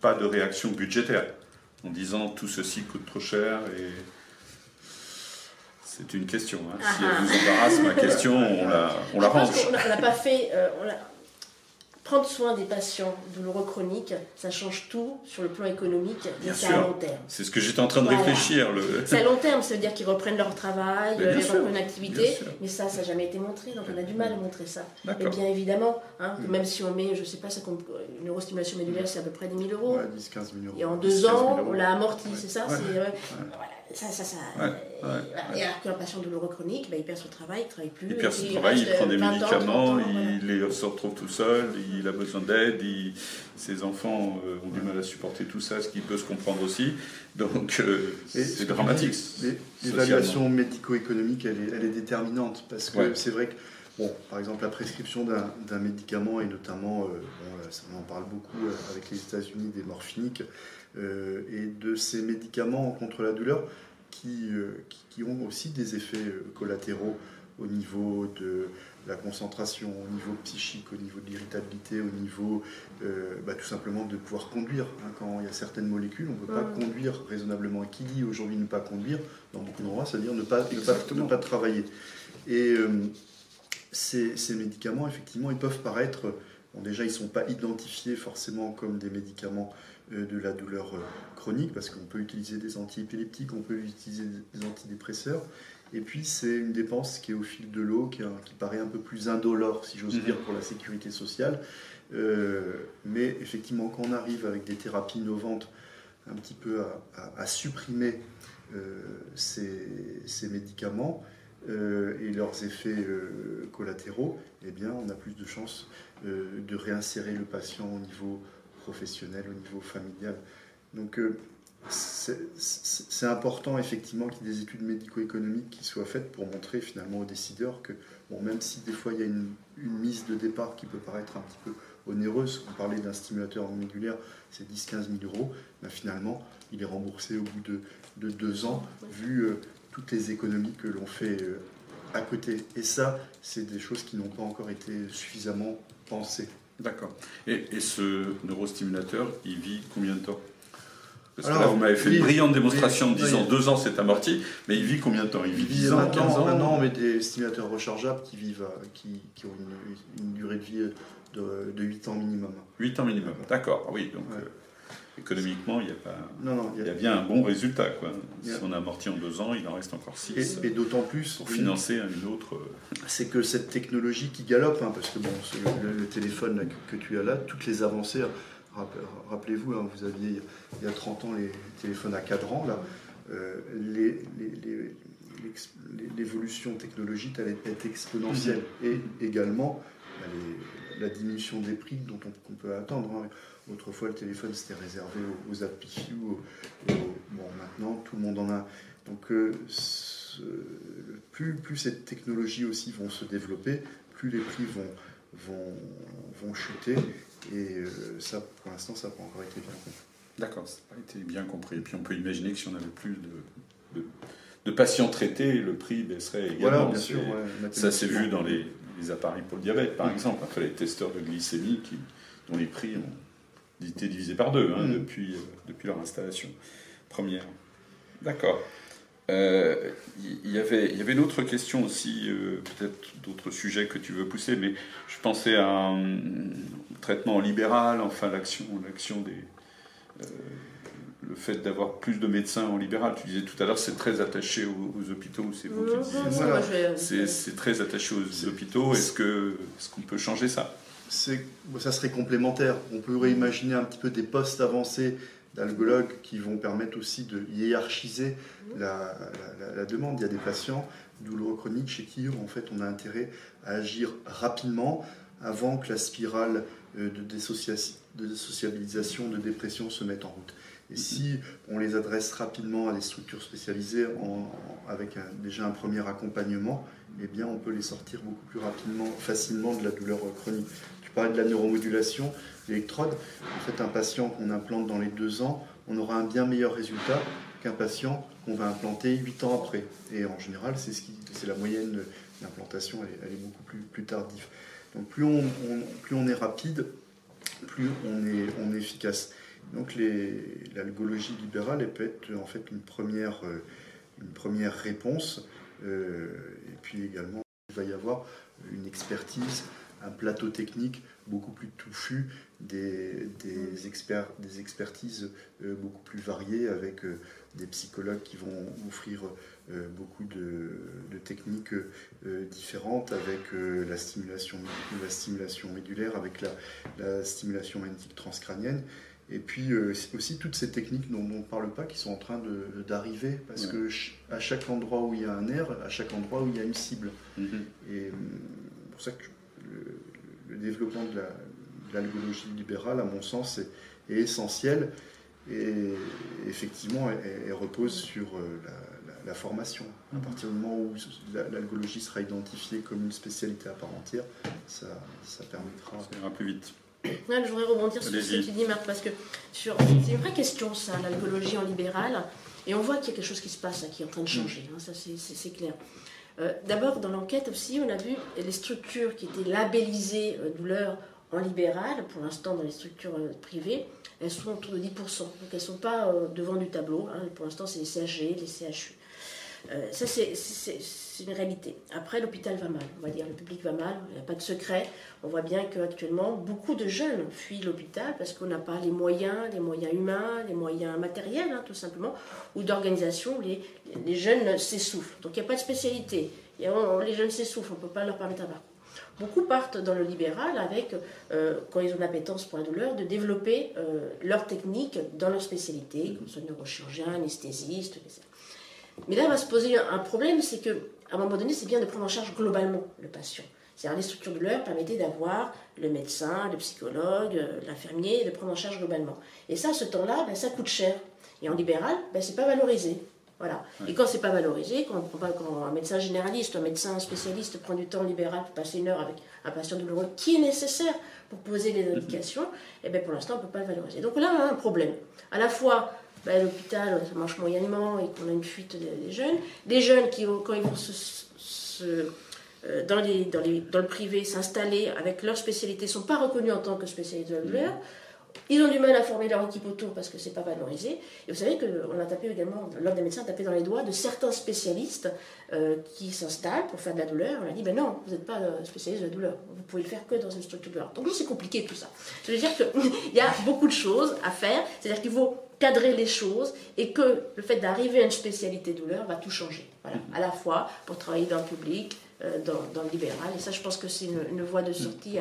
pas de réaction budgétaire en disant tout ceci coûte trop cher et c'est une question. Hein. Si elle vous embarrasse, ma question, on la, on la range. On pas fait. Euh, prendre soin des patients douloureux chroniques, ça change tout sur le plan économique, mais c'est à long terme. C'est ce que j'étais en train de réfléchir. Le... C'est à long terme, ça veut dire qu'ils reprennent leur travail, ils reprennent une activité, mais ça, ça n'a jamais été montré, donc on a du mal à montrer ça. Et bien évidemment, hein, mm. même si on met, je ne sais pas, ça une neurostimulation médulaire, c'est à peu près 10 000 euros. 10-15 000 euros. Et en deux ans, on l'a amorti, c'est ça ça, ça, ça. Et alors qu'un patient douloureux chronique, bah, il perd son travail, il ne travaille plus. Il perd son travail, il prend des médicaments, il se retrouve tout seul, il a besoin d'aide, ses enfants euh, ont du mal à supporter tout ça, ce qui peut se comprendre aussi. Donc euh, c'est dramatique. L'évaluation médico-économique, elle est, elle est, déterminante parce que c'est vrai que Bon, par exemple, la prescription d'un médicament, et notamment, euh, on en parle beaucoup avec les États-Unis, des morphiniques, et de ces médicaments contre la douleur qui, qui, ont aussi des effets collatéraux au niveau de la concentration, au niveau psychique, au niveau de l'irritabilité, au niveau bah, tout simplement de pouvoir conduire. Hein. quand il y a certaines molécules, on ne peut pas conduire raisonnablement. Qui dit aujourd'hui ne pas conduire Dans beaucoup d'endroits, c'est-à-dire ne pas, ne pas, travailler. Et ces, ces, médicaments, effectivement, ils peuvent paraître, bon, déjà, ils ne sont pas identifiés forcément comme des médicaments euh, de la douleur euh, chronique, parce qu'on peut utiliser des antiépileptiques, on peut utiliser des antidépresseurs. Et puis, c'est une dépense qui est au fil de l'eau, qui, paraît un peu plus indolore, si j'ose mhm. dire, pour la sécurité sociale. Euh, mais effectivement, quand on arrive avec des thérapies innovantes, un petit peu à, supprimer ces, médicaments et leurs effets collatéraux, eh bien, on a plus de chances de réinsérer le patient au niveau professionnel, au niveau familial. Donc euh, c'est important effectivement qu'il y ait des études médico-économiques qui soient faites pour montrer finalement aux décideurs que, bon, même si des fois il y a une, mise de départ qui peut paraître un petit peu onéreuse, on parlait d'un stimulateur médulaire, c'est 10-15 000 euros, mais finalement il est remboursé au bout de, de deux ans, vu euh, toutes les économies que l'on fait euh, à côté. Et ça, c'est des choses qui n'ont pas encore été suffisamment pensées. D'accord. Et, ce neurostimulateur, il vit combien de temps? Parce que là, vous m'avez fait une brillante démonstration en disant deux ans c'est amorti, mais il vit combien de temps? Il vit 10 ans, 15 ans? Maintenant, on met des stimulateurs rechargeables qui, vivent, qui, qui ont une, durée de vie de, de, 8 ans minimum. 8 ans minimum, d'accord, oui. Donc, euh, économiquement, il y a, pas, non, non, il y a, bien un bon résultat. Quoi. Si on a amorti en deux ans, il en reste encore six. Et, d'autant plus. Pour financer une autre. Euh, c'est que cette technologie qui galope, hein, parce que bon, le, téléphone que, tu as là, toutes les avancées, rappelez-vous, hein, vous aviez il y a 30 ans les téléphones à cadran, là. Euh, l'évolution technologique elle est exponentielle et également bah, la diminution des prix dont on, peut attendre. Hein. Autrefois, le téléphone, c'était réservé aux, aux bon, maintenant, tout le monde en a. Donc, euh, plus, plus cette technologie aussi vont se développer, plus les prix vont, vont, vont chuter. Et euh, ça, pour l'instant, ça n'a pas encore été bien compris. D'accord, ça n'a pas été bien compris. Et puis, on peut imaginer que si on avait plus de, de, patients traités, le prix baisserait également. Voilà, bien sûr. ça s'est vu dans les, les, appareils pour le diabète, par exemple. Après, les testeurs de glycémie qui, dont les prix ont été divisé par deux hein, mm. depuis, euh, depuis leur installation première. D'accord. Euh, y avait, il y avait une autre question aussi, euh, peut-être d'autres sujets que tu veux pousser, mais je pensais à un traitement libéral, enfin l'action, l'action des, le fait d'avoir plus de médecins en libéral. Tu disais tout à l'heure, c'est très attaché aux, hôpitaux, c'est vous qui disiez ça. C'est très attaché aux hôpitaux. Est-ce que, est-ce qu'on peut changer ça? Ça serait complémentaire. On pourrait imaginer un petit peu des postes avancés d'algologues qui vont permettre aussi de hiérarchiser la, demande. Il y a des patients douloureux chroniques chez qui en fait on a intérêt à agir rapidement avant que la spirale euh, de, de désociabilisation, de dépression se mette en route. Et si on les adresse rapidement à des structures spécialisées avec déjà un premier accompagnement, eh bien on peut les sortir beaucoup plus rapidement, facilement de la douleur chronique. Tu parlais de la neuromodulation, l'électrode. En fait, un patient qu'on implante dans les deux ans, on aura un bien meilleur résultat qu'un patient qu'on va implanter huit ans après. Et en général, c'est ce c'est la moyenne d'implantation, elle, est beaucoup plus, plus tardive. Donc plus on, est rapide, plus on est, efficace. Donc l'algologie libérale elle peut être en fait une première, euh, réponse. Euh, et puis également, il va y avoir une expertise, un plateau technique beaucoup plus touffu, des expertises euh, beaucoup plus variées avec des psychologues qui vont offrir beaucoup de, de techniques différentes avec la, stimulation, la stimulation médulaire, avec la, la stimulation magnétique transcrânienne. Et puis euh, aussi toutes ces techniques dont on ne parle pas qui sont en train d'arriver, parce que à chaque endroit où il y a un nerf, à chaque endroit où il y a une cible. Mm-hmm. Et euh, c'est pour ça que le, développement de l'algologie libérale, à mon sens, est, essentiel. Et effectivement, elle, repose sur euh, la, formation. À mm-hmm. partir du moment où l'algologie sera identifiée comme une spécialité à part entière, ça, ça permettra. Ça ira plus vite. je voudrais rebondir sur ce que tu dis, Marc, parce que c'est une vraie question, ça, l'algologie en libéral. Et on voit qu'il y a quelque chose qui se passe, qui est en train de changer. Hein, ça, c'est clair. Euh, d'abord, dans l'enquête aussi, on a vu les structures qui étaient labellisées euh, douleur en libéral, pour l'instant dans les structures euh, privées, elles sont autour de 10%. Donc elles ne sont pas devant du tableau. Hein. pour l'instant, c'est les CHG, les CHU. Euh, ça, c'est une réalité. Après, l'hôpital va mal, on va dire, le public va mal, il n'y a pas de secret. On voit bien qu'actuellement, beaucoup de jeunes fuient l'hôpital parce qu'on n'a pas les moyens, les moyens humains, les moyens matériels, hein, tout simplement, ou d'organisation, les, les, jeunes s'essoufflent. Donc il n'y a pas de spécialité. les jeunes s'essoufflent, on ne peut pas leur permettre d'avoir. Beaucoup partent dans le libéral avec, euh, quand ils ont l'appétence pour la douleur, de développer euh, leur technique dans leur spécialité, comme soit neurochirurgien, anesthésiste, etc. Mais là, va se poser un problème, c'est qu'à un moment donné, c'est bien de prendre en charge globalement le patient. C'est-à-dire les structures de l'heure permettaient d'avoir le médecin, le psychologue, euh, l'infirmier, de prendre en charge globalement. Et ça, ce temps-là, ben, ça coûte cher. Et en libéral, ben, c'est pas valorisé. Voilà. Et quand c'est pas valorisé, quand, quand, un médecin généraliste, un médecin spécialiste prend du temps libéral pour passer une heure avec un patient douloureux qui est nécessaire pour poser les indications, et eh bien pour l'instant on ne peut pas le valoriser. Donc là on a un problème. À la fois ben, l'hôpital, ça marche moyennement et qu'on a une fuite des, jeunes. Des jeunes qui, quand ils vont se, euh, dans, les, dans, les, dans, le privé s'installer avec leur spécialité, ne sont pas reconnus en tant que spécialistes de la douleur. Ils ont du mal à former leur équipe autour parce que c'est pas valorisé. Et vous savez qu'on a tapé également, l'ordre des médecins a tapé dans les doigts de certains spécialistes euh, qui s'installent pour faire de la douleur. On a dit, ben non, vous n'êtes pas euh, spécialiste de la douleur. Vous pouvez le faire que dans une structure de douleur. Donc c'est compliqué tout ça. Je veux dire qu'il y a beaucoup de choses à faire. C'est-à-dire qu'il faut cadrer les choses et que le fait d'arriver à une spécialité douleur va tout changer. Voilà. Mm-hmm. À la fois pour travailler dans le public, euh, dans, le libéral. Et ça, je pense que c'est une, voie de sortie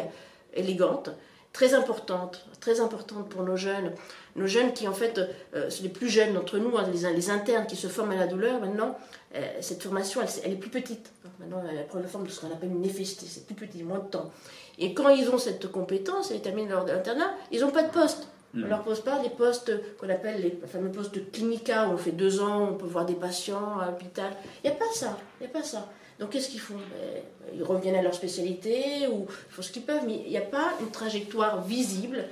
élégante très importante, très importante pour nos jeunes. Nos jeunes qui, en fait, euh, sont les plus jeunes d'entre nous, hein, les, internes qui se forment à la douleur, maintenant, euh, cette formation, elle, est plus petite. Maintenant, elle prend la forme de ce qu'on appelle une néphesté, c'est plus petit, moins de temps. Et quand ils ont cette compétence, ils terminent leur internat, ils n'ont pas de poste. On ne leur pose pas des postes qu'on appelle les fameux postes de clinica où on fait deux ans, on peut voir des patients à l'hôpital. Il n'y a pas ça. Il n'y a pas ça. Donc qu'est-ce qu'ils font? Ben, Ils reviennent à leur spécialité ou ils font ce qu'ils peuvent, mais il n'y a pas une trajectoire visible,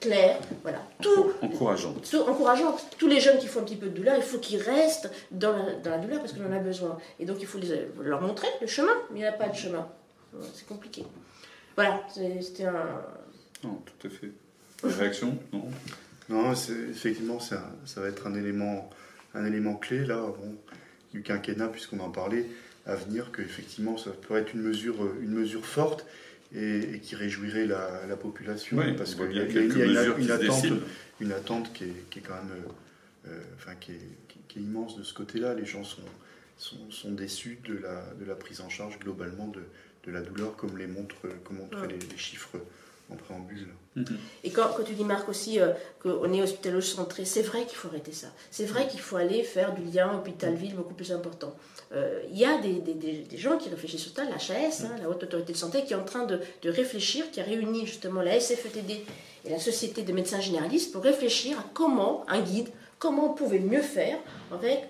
claire, voilà. Tout, encourageante. Tout, encourageante. Tous les jeunes qui font un petit peu de douleur, il faut qu'ils restent dans la, douleur parce qu'on en a besoin. Et donc il faut leur montrer le chemin, mais il n'y a pas de chemin. C'est compliqué. Voilà, c'était un... Non, tout à fait. réaction? Non Non, effectivement, ça, ça va être un élément, un élément clé là, bon, du quinquennat, puisqu'on en parlait à venir, qu'effectivement ça pourrait être une mesure, une mesure forte et, qui réjouirait la, population. parce qu'il y a, une, attente, une, attente, qui est, qui est quand même euh, euh, enfin, qui est, qui est, immense de ce côté-là. Les gens sont, sont, déçus de la, de la prise en charge globalement de, de la douleur, comme les montrent, comme montrent les, chiffres en préambule. Et quand, tu dis, Marc, aussi euh, qu'on est hospitalo-centré, c'est vrai qu'il faut arrêter ça. C'est vrai qu'il faut aller faire du lien hôpital-ville beaucoup plus important. Euh, il y a des, des, gens qui réfléchissent sur ça, l'HAS, hein, la Haute Autorité de Santé, qui est en train de, de, réfléchir, qui a réuni justement la SFETD et la Société de médecins généralistes pour réfléchir à comment, un guide, comment on pouvait mieux faire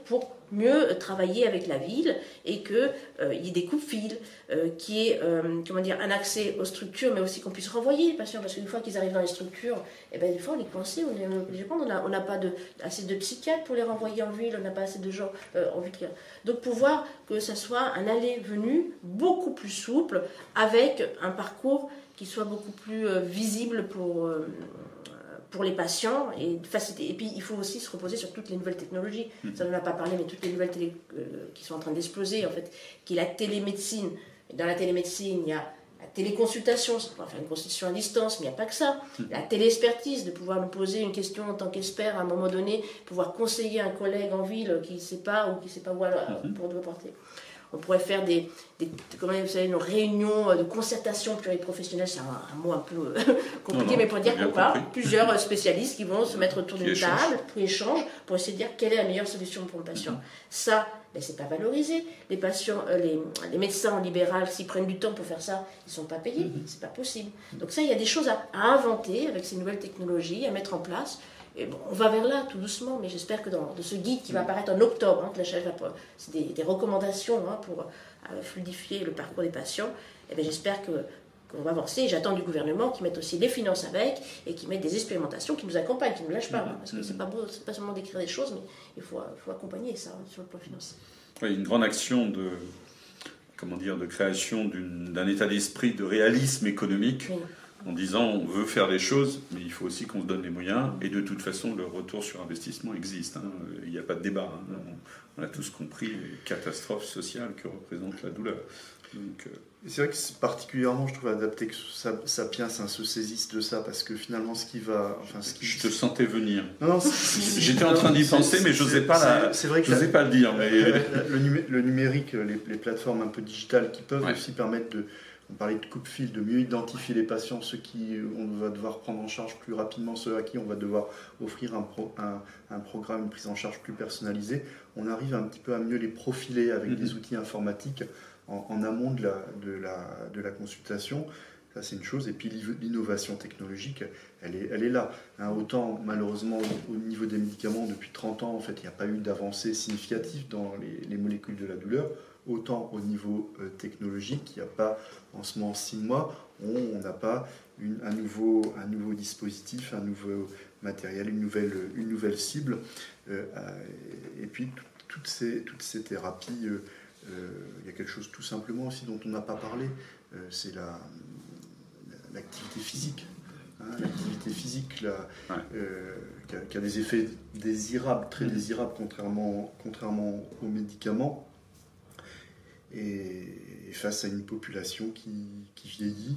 pour mieux travailler avec la ville et qu'il euh, y ait des coupes fils, euh, qu'il y ait euh, comment dire, un accès aux structures, mais aussi qu'on puisse renvoyer les patients, parce qu'une fois qu'ils arrivent dans les structures, et eh ben, des fois on est coincé, on est, on n'a pas assez de psychiatres pour les renvoyer en ville, on n'a pas assez de gens en ville. Donc pouvoir que ce soit un aller-venu beaucoup plus souple, avec un parcours qui soit beaucoup plus visible pour pour les patients et faciliter. Et puis, il faut aussi se reposer sur toutes les nouvelles technologies. Hmm. Ça, on n'en a pas parlé, mais toutes les nouvelles télé, euh, qui sont en train d'exploser, en fait, qui est la télémédecine. dans la télémédecine, il y a la téléconsultation, c'est pouvoir faire une consultation à distance, mais il n'y a pas que ça. Hmm. La téléexpertise, de pouvoir me poser une question en tant qu'expert à un moment donné, pouvoir conseiller un collègue en ville qui ne sait pas ou qui ne sait pas où alors, hmm. pour porter on pourrait faire des, comment vous savez, une réunion de concertation pluriprofessionnelle, c'est un, mot un peu euh, compliqué, mais pour dire va plusieurs spécialistes qui vont se mettre autour d'une table, pour échange, pour essayer de dire quelle est la meilleure solution pour le patient. Mm-hmm. Ça, ben, c'est pas valorisé. Les patients, euh, les, médecins en libéral, s'ils prennent du temps pour faire ça, ils sont pas payés. Mm-hmm. C'est pas possible. Donc ça, il y a des choses à inventer avec ces nouvelles technologies, à mettre en place on va vers là tout doucement, mais j'espère que dans ce guide qui va apparaître en octobre, hein, c'est des, recommandations hein, pour euh, fluidifier le parcours des patients, et eh j'espère que qu'on va avancer. J'attends du gouvernement qui mette aussi des finances avec et qui mette des expérimentations, qui nous accompagnent, qui ne nous lâchent pas. Hein, parce que c'est pas beau, c'est pas seulement d'écrire des choses, mais il faut, accompagner ça sur le plan financier. Oui, une grande action de, comment dire, de création d'un état d'esprit de réalisme économique en disant on veut faire des choses, mais il faut aussi qu'on se donne les moyens. Et de toute façon, le retour sur investissement existe. Hein. Il n'y a pas de débat. Hein. On, a tous compris les catastrophes sociales que représente la douleur. Euh, c'est vrai que c'est particulièrement, je trouve, adapté que Sapiens hein, se saisisse de ça, parce que finalement, ce qui va. Enfin, ce qui... Je te sentais venir. J'étais en train d'y penser, mais je n'osais pas, pas le dire. Mais... Le, numérique, les, plateformes un peu digitales qui peuvent aussi permettre de on parlait de coupe-fil, de mieux identifier les patients, ceux qui on va devoir prendre en charge plus rapidement, ceux à qui on va devoir offrir un, un, programme, une prise en charge plus personnalisée. On arrive un petit peu à mieux les profiler avec des mhm. outils informatiques en, amont de la, de, la, de la consultation. Ça, c'est une chose. Et puis l'innovation technologique, elle est, elle est là. Hein, autant, malheureusement, au, niveau des médicaments, depuis 30 ans, en fait, il n'y a pas eu d'avancée significative dans les, les molécules de la douleur autant au niveau euh, technologique, il n'y a pas en ce moment six mois, on n'a pas un, nouveau, un nouveau dispositif, un nouveau matériel, une nouvelle, une nouvelle cible. Euh, et puis toutes ces, toutes ces thérapies, euh, il y a quelque chose tout simplement aussi dont on n'a pas parlé, c'est la, l'activité physique. Hein, l'activité physique là, qui, a, des effets désirables, très mmh. désirables, contrairement, contrairement aux médicaments et, face à une population qui, vieillit,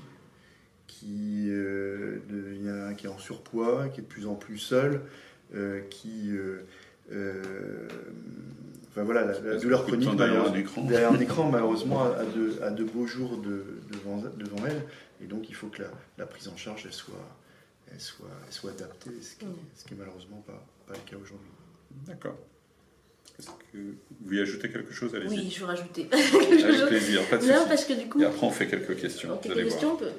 qui, euh, devient, qui est en surpoids, qui est de plus en plus seule, euh, qui... Euh, enfin voilà, la, douleur chronique derrière un écran, derrière un écran malheureusement a de, a de beaux jours devant, devant, elle, et donc il faut que la, prise en charge elle soit, elle soit, elle soit adaptée, ce qui, n'est malheureusement pas, pas le cas aujourd'hui. D'accord. Est-ce que vous voulez ajouter quelque chose? Allez-y. Oui, je veux rajouter Avec plaisir, pas de Non, parce que du coup... Et après, on fait quelques questions. quelques questions, peut...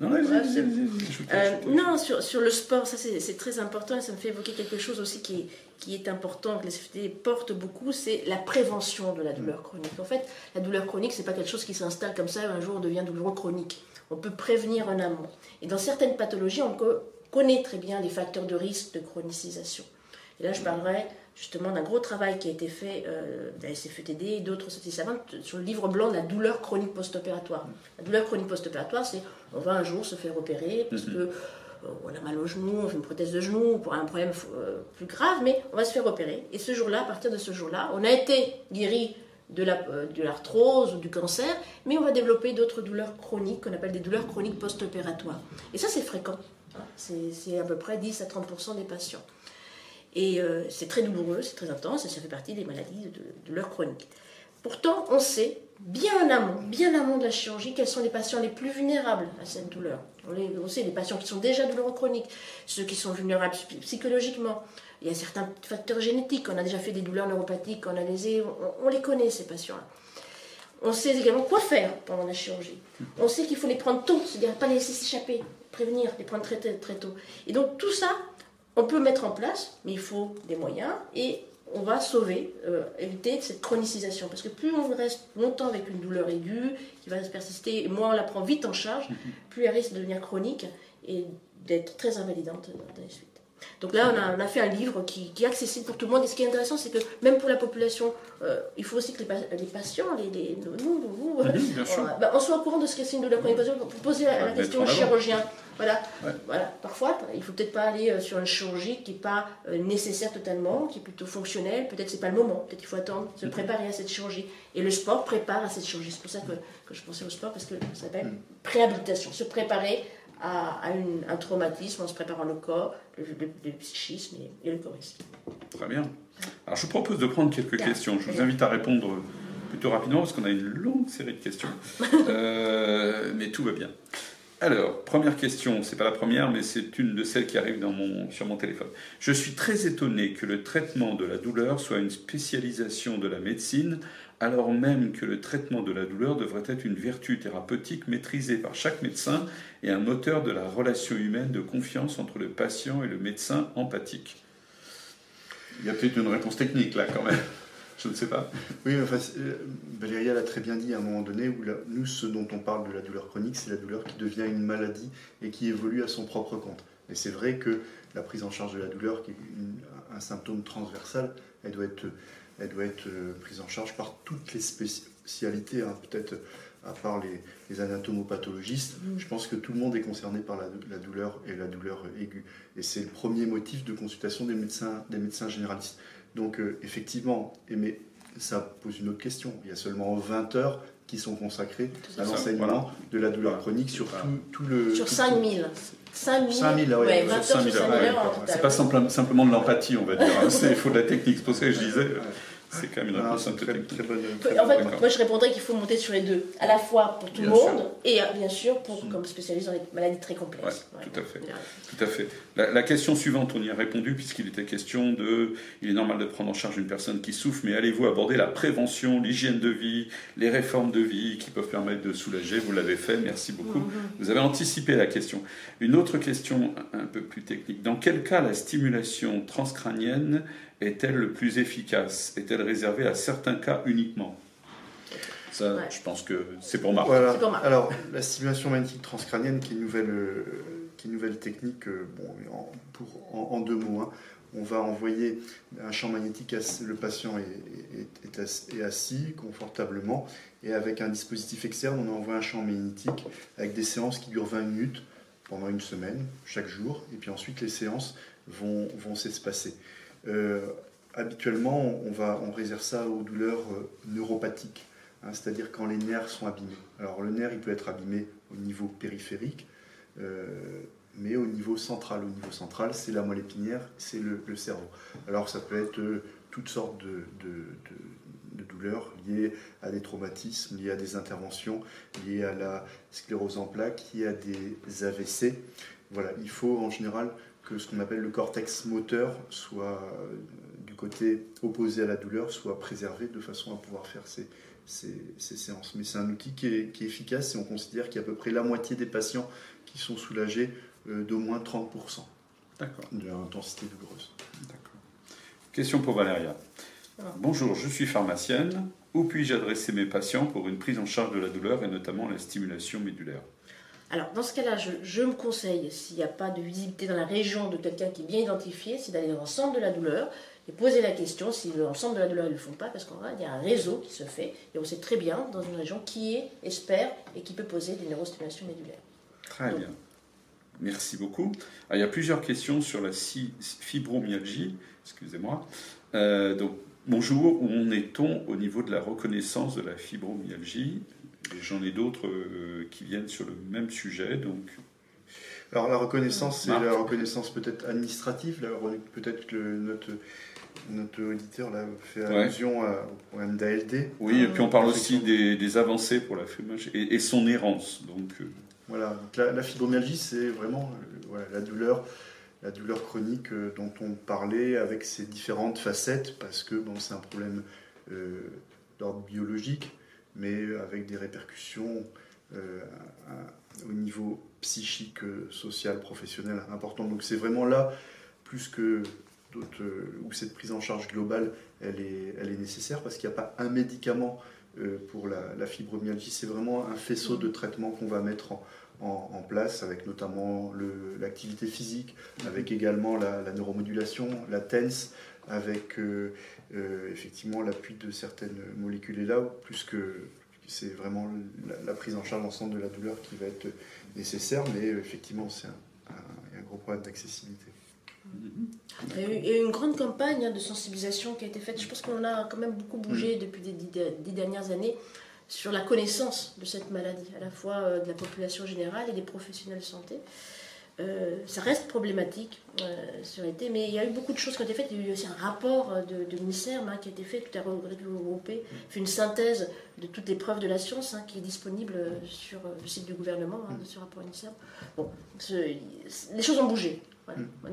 Non, euh, non sur, sur, le sport, ça c'est très important et ça me fait évoquer quelque chose aussi qui est, qui est important, que les CFD portent beaucoup, c'est la prévention de la douleur chronique. En fait, la douleur chronique, c'est pas quelque chose qui s'installe comme ça et un jour on devient douloureux chronique. On peut prévenir en amont. Et dans certaines pathologies, on connaît très bien les facteurs de risque de chronicisation. Et là, je parlerai justement d'un gros travail qui a été fait euh, de la SFETD et d'autres sociétés savantes sur le livre blanc de la douleur chronique post-opératoire. La douleur chronique post-opératoire, c'est on va un jour se faire opérer parce mhm. que euh, on a mal au genou, on fait une prothèse de genou pour un problème euh, plus grave, mais on va se faire opérer. Et ce jour-là, à partir de ce jour-là, on a été guéri de l'arthrose ou du cancer, mais on va développer d'autres douleurs chroniques qu'on appelle des douleurs chroniques post-opératoires. Et ça, c'est fréquent. C'est à peu près 10 à 30% des patients. Et euh, c'est très douloureux, c'est très intense, et ça fait partie des maladies de, douleur chronique. Pourtant, on sait bien en amont, bien en amont de la chirurgie, quels sont les patients les plus vulnérables à cette douleur. On, sait les patients qui sont déjà douloureux chroniques, ceux qui sont vulnérables psychologiquement. Il y a certains facteurs génétiques. On a déjà fait des douleurs neuropathiques, on a les, on, les connaît ces patients-là. On sait également quoi faire pendant la chirurgie. On sait qu'il faut les prendre tôt, c'est-à-dire pas les laisser s'échapper, prévenir, les prendre très, très tôt. Et donc tout ça, on peut mettre en place, mais il faut des moyens et on va sauver, euh, éviter cette chronicisation. Parce que plus on reste longtemps avec une douleur aiguë, qui va persister, et moins on la prend vite en charge, plus elle risque de devenir chronique et d'être très invalidante dans les suites. Donc là, on a, fait un livre qui, est accessible pour tout le monde. Et ce qui est intéressant, c'est que même pour la population, euh, il faut aussi que les, patients, les, nous, nous, euh, bah, on soit au courant de ce qu'est une douleur chronique. Pour poser la, question au chirurgien. Voilà. voilà. Parfois, il ne faut peut-être pas aller euh, sur une chirurgie qui n'est pas nécessaire totalement, qui est plutôt fonctionnelle. Peut-être c'est pas le moment. Peut-être qu'il faut attendre, se mm-hmm. préparer à cette chirurgie. Et le sport prépare à cette chirurgie. C'est pour ça que, que, je pensais au sport, parce que ça s'appelle mm. préhabilitation. Se préparer à, un traumatisme en se préparant le corps, le, psychisme et, le chorisme. Très bien. Alors je vous propose de prendre quelques questions. Je vous invite à répondre plutôt rapidement parce qu'on a une longue série de questions. Euh, mais tout va bien. Alors, première question, c'est pas la première, mais c'est une de celles qui arrive dans mon, sur mon téléphone. Je suis très étonné que le traitement de la douleur soit une spécialisation de la médecine alors même que le traitement de la douleur devrait être une vertu thérapeutique maîtrisée par chaque médecin et un moteur de la relation humaine de confiance entre le patient et le médecin empathique. Il y a peut-être une réponse technique là quand même. Je ne sais pas. Oui, enfin, euh, Valérie l'a très bien dit à un moment donné, où nous, ce dont on parle de la douleur chronique, c'est la douleur qui devient une maladie et qui évolue à son propre compte. Et c'est vrai que la prise en charge de la douleur, qui est un symptôme transversal, elle doit être elle doit être euh, prise en charge par toutes les spécialités, hein, peut-être à part les, anatomopathologistes. Mm. Je pense que tout le monde est concerné par la, douleur et la douleur aiguë. Et c'est le premier motif de consultation des médecins, des médecins généralistes. Donc euh, effectivement, mais ça pose une autre question. Il y a seulement 20 heures qui sont consacrées à l'enseignement de la douleur chronique sur tout, le... Sur 5000. 5000, 5000, ouais, 20 C'est pas simplement de l'empathie, on va dire. Il faut de la technique. C'est pour ça que je disais. C'est quand même une réponse un peu très, très bonne. En fait, moi je répondrais qu'il faut monter sur les deux, à la fois pour tout le monde et euh, bien sûr pour, comme spécialiste dans les maladies très complexes. Tout à fait. Tout à fait. La, question suivante, on y a répondu puisqu'il était question de, il est normal de prendre en charge une personne qui souffre, mais allez-vous aborder la prévention, l'hygiène de vie, les réformes de vie qui peuvent permettre de soulager? Vous l'avez fait, merci beaucoup. Mm-hmm. Vous avez anticipé la question. Une autre question un peu plus technique. Dans quel cas la stimulation transcrânienne est-elle le plus efficace? Est-elle réservée à certains cas uniquement? Ça, je pense que c'est pour Marc. Voilà. Alors, la stimulation magnétique transcrânienne, qui est une nouvelle, euh, qui est nouvelle technique, euh, bon, en, pour, en, deux mots. Hein. On va envoyer un champ magnétique, le patient est, est, assis confortablement, et avec un dispositif externe, on envoie un champ magnétique avec des séances qui durent 20 minutes pendant une semaine, chaque jour, et puis ensuite les séances vont, vont s'espacer. Euh, habituellement, on, réserve ça aux douleurs euh, neuropathiques, hein, c'est-à-dire quand les nerfs sont abîmés. Alors le nerf, il peut être abîmé au niveau périphérique, euh, mais au niveau central. Au niveau central, c'est la moelle épinière, c'est le, cerveau. Alors ça peut être toutes sortes de, de, douleurs liées à des traumatismes, liées à des interventions, liées à la sclérose en plaques, liées à des AVC. Voilà, il faut en général que ce qu'on appelle le cortex moteur soit euh, du côté opposé à la douleur, soit préservé de façon à pouvoir faire ces, ces, séances. Mais c'est un outil qui est, qui est, efficace et on considère qu'il y a à peu près la moitié des patients qui sont soulagés euh, d'au moins 30% de l'intensité douloureuse. Question pour Valéria. Bonjour, je suis pharmacienne. Où puis-je adresser mes patients pour une prise en charge de la douleur et notamment la stimulation médulaire? Alors, dans ce cas-là, je, me conseille, s'il n'y a pas de visibilité dans la région de quelqu'un qui est bien identifié, c'est d'aller dans le centre de la douleur et poser la question si le centre de la douleur ne le font pas, parce qu'il y a un réseau qui se fait et on sait très bien dans une région qui est expert et qui peut poser des neurostimulations médulaires. Très bien. Merci beaucoup. il y a plusieurs questions sur la fibromyalgie. Excusez-moi. Euh, donc, bonjour. Où en est-on au niveau de la reconnaissance de la fibromyalgie? J'en ai d'autres euh, qui viennent sur le même sujet. Donc, alors la reconnaissance, c'est la reconnaissance peut-être administrative. Peut-être que notre notre auditeur là, fait allusion au problème d'ALD. Oui, et puis on parle aussi des, avancées pour la fumage et, son errance. Donc, euh. Voilà, la, fibromyalgie, c'est vraiment euh, la douleur la douleur chronique euh, dont on parlait avec ses différentes facettes, parce que bon, c'est un problème d'ordre biologique, mais avec des répercussions au niveau psychique, social, professionnel important. Donc c'est vraiment là, plus que euh, où cette prise en charge globale, elle est, nécessaire parce qu'il n'y a pas un médicament euh, pour la, fibromyalgie, c'est vraiment un faisceau de traitement qu'on va mettre en, place, avec notamment l'activité physique, avec également la, neuromodulation, la TENS, avec euh, effectivement l'appui de certaines molécules. Et là, plus que c'est vraiment la, prise en charge ensemble de la douleur qui va être nécessaire, mais effectivement, c'est un, un, gros problème d'accessibilité. Il y a eu une grande campagne hein, de sensibilisation qui a été faite. Je pense qu'on a quand même beaucoup bougé mm. depuis les dix dernières années sur la connaissance de cette maladie, à la fois euh, de la population générale et des professionnels de santé. Euh, ça reste problématique euh, sur l'été, mais il y a eu beaucoup de choses qui ont été faites. Il y a eu aussi un rapport de, de ministère hein, qui a été fait, tout à regroupé, fait une synthèse de toutes les preuves de la science hein, qui est disponible sur le site du gouvernement, hein, ce rapport ministère. Bon, les choses ont bougé. Mm.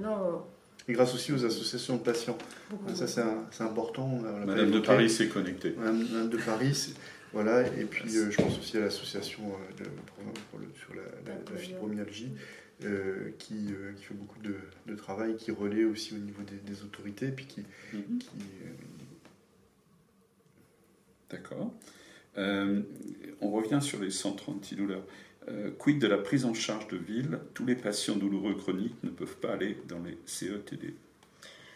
Et grâce aussi aux associations de patients. Ça, c'est important. Madame de Paris s'est connectée. Madame de Paris, voilà. Et puis, euh, je pense aussi à l'association euh, sur la, fibromyalgie. Euh, qui, fait beaucoup de, travail, qui relaie aussi au niveau des, autorités, puis qui... Mm-hmm. D'accord. on revient sur les centres antidouleurs. Euh, quid de la prise en charge de ville? Tous les patients douloureux chroniques ne peuvent pas aller dans les CETD.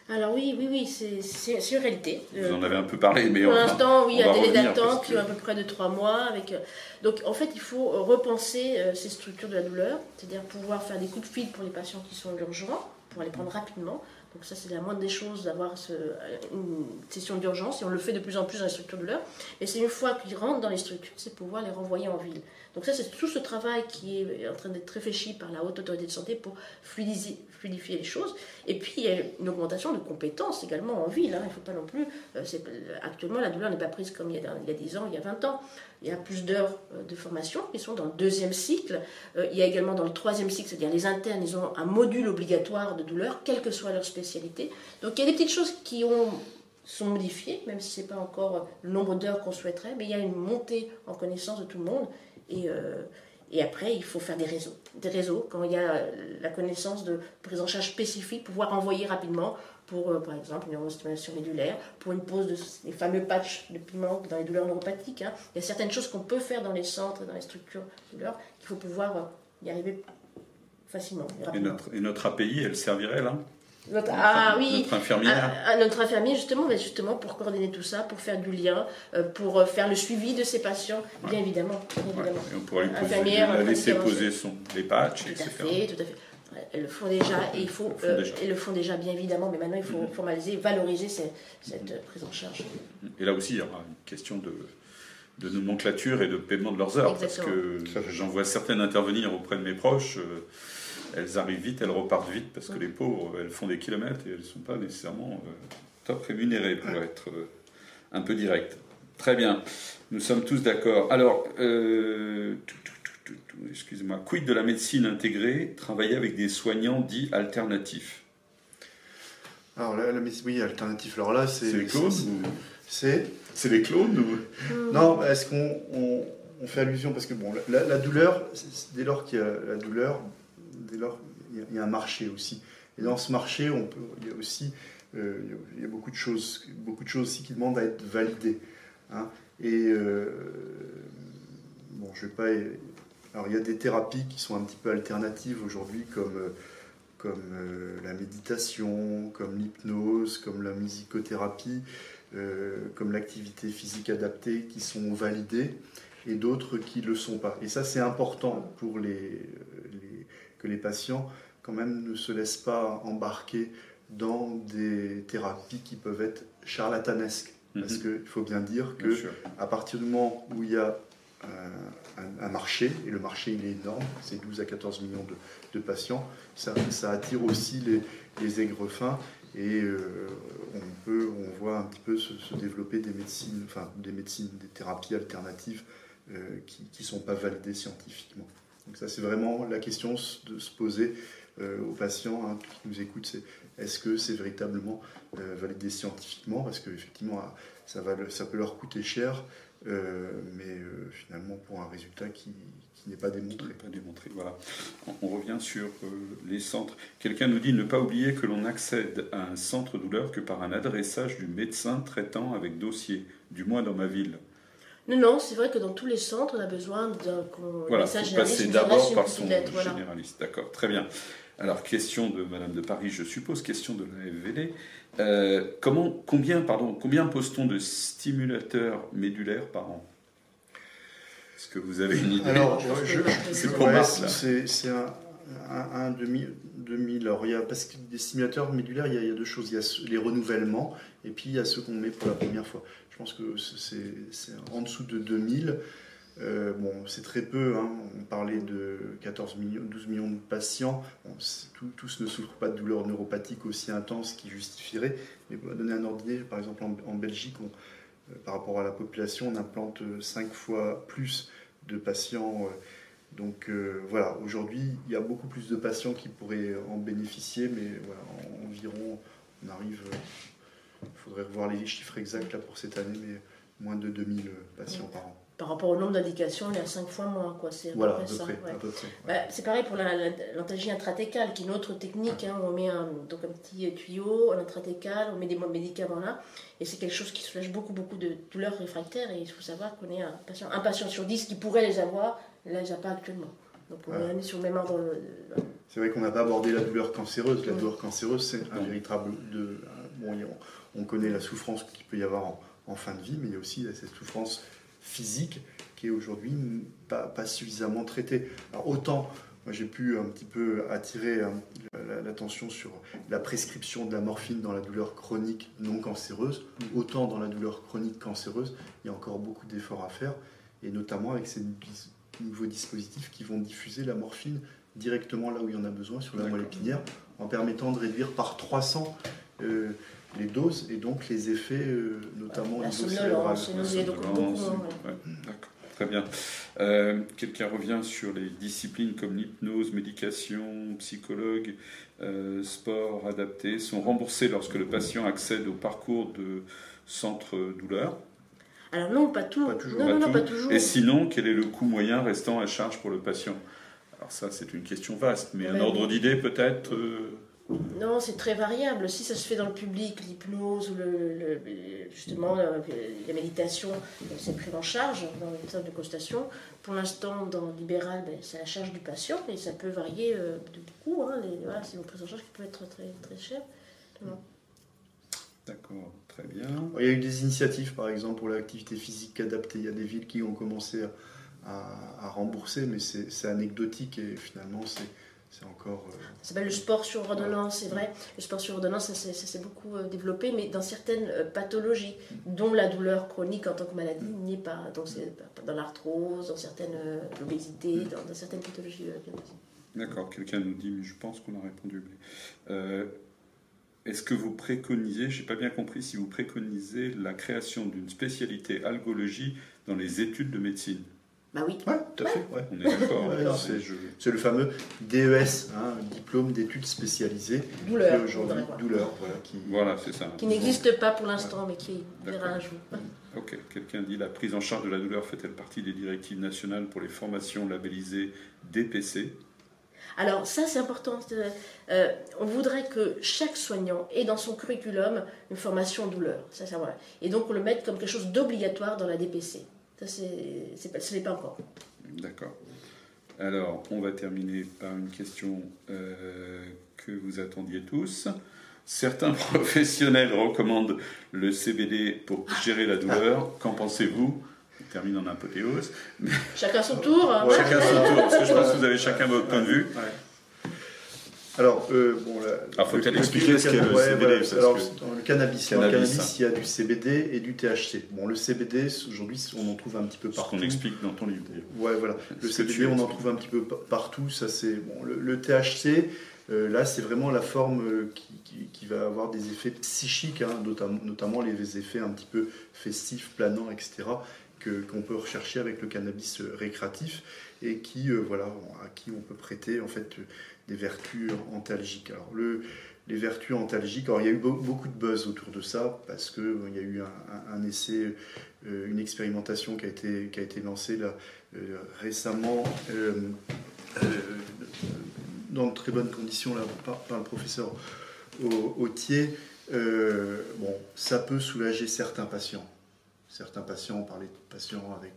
Alors oui, oui, oui, c'est une réalité. Vous en avez un peu parlé, mais pour l'instant, oui, il y a un délai d'attente qui est à peu près de trois mois. Avec, euh, donc en fait, il faut repenser euh, ces structures de la douleur, c'est-à-dire pouvoir faire des coups de fil pour les patients qui sont urgents, pour les prendre rapidement. Donc ça, c'est la moindre des choses d'avoir une session d'urgence, et on le fait de plus en plus dans les structures de douleur. Et c'est une fois qu'ils rentrent dans les structures, c'est pouvoir les renvoyer en ville. Donc ça, c'est tout ce travail qui est en train d'être réfléchi par la Haute Autorité de Santé pour fluidifier les choses. Et puis, il y a une augmentation de compétences également en ville. Hein. Il faut pas non plus... Euh, actuellement, la douleur n'est pas prise comme il y, a, il y a 10 ans, il y a 20 ans. Il y a plus d'heures euh, de formation qui sont dans le deuxième cycle. Euh, il y a également dans le troisième cycle, c'est-à-dire les internes, ils ont un module obligatoire de douleur, quelle que soit leur spécialité. Donc il y a des petites choses qui ont sont modifiées, même si ce n'est pas encore le nombre d'heures qu'on souhaiterait, mais il y a une montée en connaissance de tout le monde. Et, et après, il faut faire des réseaux. Des réseaux, quand il y a la connaissance de prise en charge spécifique, pouvoir envoyer rapidement pour, euh, par exemple, une neurostimulation médulaire, pour une pose de les fameux patchs de piment dans les douleurs neuropathiques. Hein. Il y a certaines choses qu'on peut faire dans les centres, dans les structures de douleurs, qu'il faut pouvoir euh, y arriver facilement. Et, notre, et notre API, elle servirait là? Notre, ah oui, notre infirmière. À, notre infirmière, justement, mais justement, pour coordonner tout ça, pour faire du lien, euh, pour euh, faire le suivi de ces patients, bien évidemment. Et on pourrait lui poser, la laisser poser son, les patchs, tout etc. À fait, tout à fait. Elles le font déjà et il faut, euh, elles le font déjà bien évidemment, mais maintenant il faut mm-hmm. formaliser, valoriser cette, cette prise en charge. Et là aussi, il y aura une question de, de nomenclature et de paiement de leurs heures, parce que j'en vois certaines intervenir auprès de mes proches elles arrivent vite, elles repartent vite parce que les pauvres, elles font des kilomètres et elles ne sont pas nécessairement euh, top rémunérées pour être euh, un peu direct. Très bien, nous sommes tous d'accord. Alors, euh, excusez-moi, quid de la médecine intégrée, travailler avec des soignants dits alternatifs? Alors là, la médecine, oui, alternatif. Alors là, c'est. les clones C'est. C'est les clones ou... Non, est-ce qu'on on, fait allusion Parce que bon, la, la douleur, dès lors qu'il y a la douleur, dès lors, il y, a un marché aussi. Et dans ce marché, il y a aussi euh, y a beaucoup de choses, beaucoup de choses aussi qui demandent à être validées. Hein. Et euh, bon, je vais pas. Alors, il y a des thérapies qui sont un petit peu alternatives aujourd'hui, comme comme euh, la méditation, comme l'hypnose, comme la musicothérapie, comme l'activité physique adaptée, qui sont validées, et d'autres qui ne le sont pas. Et ça, c'est important pour les, que les patients quand même ne se laissent pas embarquer dans des thérapies qui peuvent être charlatanesques. Mhm. Parce qu'il faut bien dire que à partir du moment où il y a euh, un, marché, et le marché il est énorme, c'est 12 à 14 millions de, patients, ça, ça, attire aussi les, les aigres fins Et on, peut, on voit un petit peu se, développer des médecines, enfin des médecines, des thérapies alternatives qui ne sont pas validées scientifiquement. Donc ça, c'est vraiment la question de se poser aux patients hein, qui nous écoutent, c'est est-ce que c'est véritablement validé scientifiquement? Parce qu'effectivement, ça, va, ça peut leur coûter cher, mais finalement pour un résultat qui, n'est pas démontré. Voilà. On, revient sur euh, les centres. Quelqu'un nous dit ne pas oublier que l'on accède à un centre douleur que par un adressage du médecin traitant avec dossier, du moins dans ma ville. Non, non, c'est vrai que dans tous les centres, on a besoin d'un voilà, généraliste. passer d'abord par son généraliste. D'accord, très bien. Alors, question de Madame de Paris, je suppose, question de la FVD. Euh, comment, combien, pardon, combien pose-t-on de stimulateurs médulaires par an? Est-ce que vous avez une idée? Alors, c'est pour C'est un, un, demi, Alors, il y a, parce que des stimulateurs médulaires, il y, a, deux choses. Il y a les renouvellements et puis il y a ceux qu'on met pour la première fois. Pense que c'est en dessous de 2000. Euh, bon, c'est très peu, hein. on parlait de 14 millions, 12 millions de patients. tous ne souffrent pas de douleurs neuropathiques aussi intenses qui justifieraient. Mais pour donner un ordre par exemple en, Belgique, euh, par rapport à la population, on implante 5 fois plus de patients. Euh, donc euh, voilà, aujourd'hui, il y a beaucoup plus de patients qui pourraient en bénéficier, mais voilà, environ, on arrive, il faudrait revoir les chiffres exacts là pour cette année, mais moins de 2000 patients par an par rapport au nombre d'indications, il y a 5 fois moins. Quoi. C'est voilà, à peu ça. Bah, c'est pareil pour l'antalgie intratécale, qui est une autre technique. Hein, on met un, donc un petit tuyau, un intratécal, on met des médicaments là, et c'est quelque chose qui soulage beaucoup, beaucoup de douleurs réfractaires. Et il faut savoir qu'on est un patient, un patient sur 10 qui pourrait les avoir, là, il les a pas actuellement. Donc on est sur le même ordre. C'est vrai qu'on n'a pas abordé la douleur cancéreuse. La douleur cancéreuse, c'est un véritable. De, bon, on connaît la souffrance qu'il peut y avoir en, en, fin de vie, mais il y a aussi cette souffrance physique qui est aujourd'hui pas, pas, suffisamment traité. Alors autant, j'ai pu un petit peu attirer hein, l'attention sur la prescription de la morphine dans la douleur chronique non cancéreuse, autant dans la douleur chronique cancéreuse, il y a encore beaucoup d'efforts à faire, et notamment avec ces nouveaux dispositifs qui vont diffuser la morphine directement là où il y en a besoin, sur la moelle épinière, en permettant de réduire par 300 euh, les doses et donc les effets, euh, notamment la somnolence, Très bien. Euh, quelqu'un revient sur les disciplines comme l'hypnose, médication, psychologue, euh, sport adapté sont remboursés lorsque le patient accède au parcours de centre douleur. Alors non, pas, tout. pas toujours. Non, non, pas toujours. Et sinon, quel est le coût moyen restant à charge pour le patient? Alors ça, c'est une question vaste, mais un ordre d'idée peut-être non, c'est très variable. Si ça se fait dans le public, l'hypnose ou le, justement la, méditation, c'est pris en charge dans le centre de constatation. Pour l'instant, dans le libéral, ben, c'est la charge du patient et ça peut varier euh, de beaucoup. Hein, c'est une prise en charge qui peut être très, très chère. D'accord, très bien. Il y a eu des initiatives, par exemple, pour l'activité physique adaptée. Il y a des villes qui ont commencé à, à rembourser, mais c'est anecdotique et finalement, c'est c'est encore. Euh, ça s'appelle le sport sur ordonnance, c'est vrai. Le sport sur ordonnance, ça, s'est beaucoup euh, développé, mais dans certaines euh, pathologies, dont la douleur chronique en tant que maladie n'est pas. Donc, c'est dans l'arthrose, dans certaines obésités, dans, certaines pathologies. D'accord, quelqu'un nous dit, mais je pense qu'on a répondu. Est-ce que vous préconisez, je n'ai pas bien compris, si vous préconisez la création d'une spécialité algologie dans les études de médecine? Bah oui. Ouais, tout à fait. On est d'accord. c'est le fameux DES, hein, diplôme d'études spécialisées. Douleur. Aujourd'hui, douleur, voilà. Qui, voilà, c'est ça. Qui n'existe pas pour l'instant, mais qui verra un jour. Ok. Quelqu'un dit la prise en charge de la douleur fait-elle partie des directives nationales pour les formations labellisées DPC alors ça c'est important. Euh, on voudrait que chaque soignant ait dans son curriculum une formation douleur. Ça, ça, voilà. Et donc on le mette comme quelque chose d'obligatoire dans la DPC. Ça, c'est, ce n'est pas encore. D'accord. Alors, on va terminer par une question euh, que vous attendiez tous. Certains professionnels recommandent le CBD pour gérer la douleur. Qu'en pensez-vous? On termine en apothéose. Chacun son tour. Hein. chacun son tour, parce que je pense que vous avez chacun votre point de vue. Alors, euh, bon, Alors, faut peut-être expliquer ce qu'est le CBD. alors, dans le cannabis, dans le cannabis, il y a du CBD et du THC. Bon, le CBD, aujourd'hui, on en trouve un petit peu partout. Ce qu'on explique dans ton livre. Ouais, voilà. Le CBD, on en trouve un petit peu partout. Ça, c'est bon. Le, THC, là, c'est vraiment la forme qui, va avoir des effets psychiques, hein, notamment, les effets un petit peu festifs, planants, etc., qu'on peut rechercher avec le cannabis récréatif et qui, voilà, à qui on peut prêter en fait des vertus antalgiques. Alors, le, les vertus antalgiques. Alors, il y a eu beaucoup de buzz autour de ça parce qu'il euh, y a eu un, essai, euh, une expérimentation qui a été, lancée là, euh, récemment dans de très bonnes conditions là, par, le professeur Autier. bon, ça peut soulager certains patients. Certains patients, on parlait de patients avec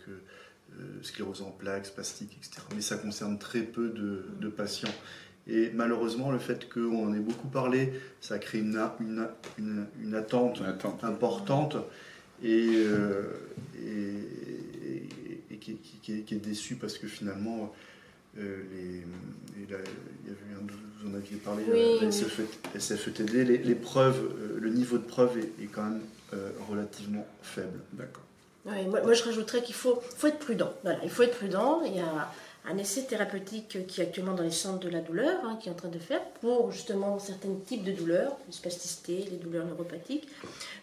sclérose en plaques, spastique, etc. Mais ça concerne très peu de patients. Et malheureusement, le fait qu'on en ait beaucoup parlé, ça crée une, une, une, attente, importante et, euh, et, qui, est, déçue parce que finalement, euh, les, il y avait vous en aviez parlé, la SFETD, les, preuves, euh, le niveau de preuve est, quand même relativement faible. D'accord. moi, moi, je rajouterais qu'il faut, faut être prudent. Voilà, il faut être prudent. Il y a un essai thérapeutique qui est actuellement dans les centres de la douleur, hein, qui est en train de faire pour justement certains types de douleurs, les spasticité, les douleurs neuropathiques.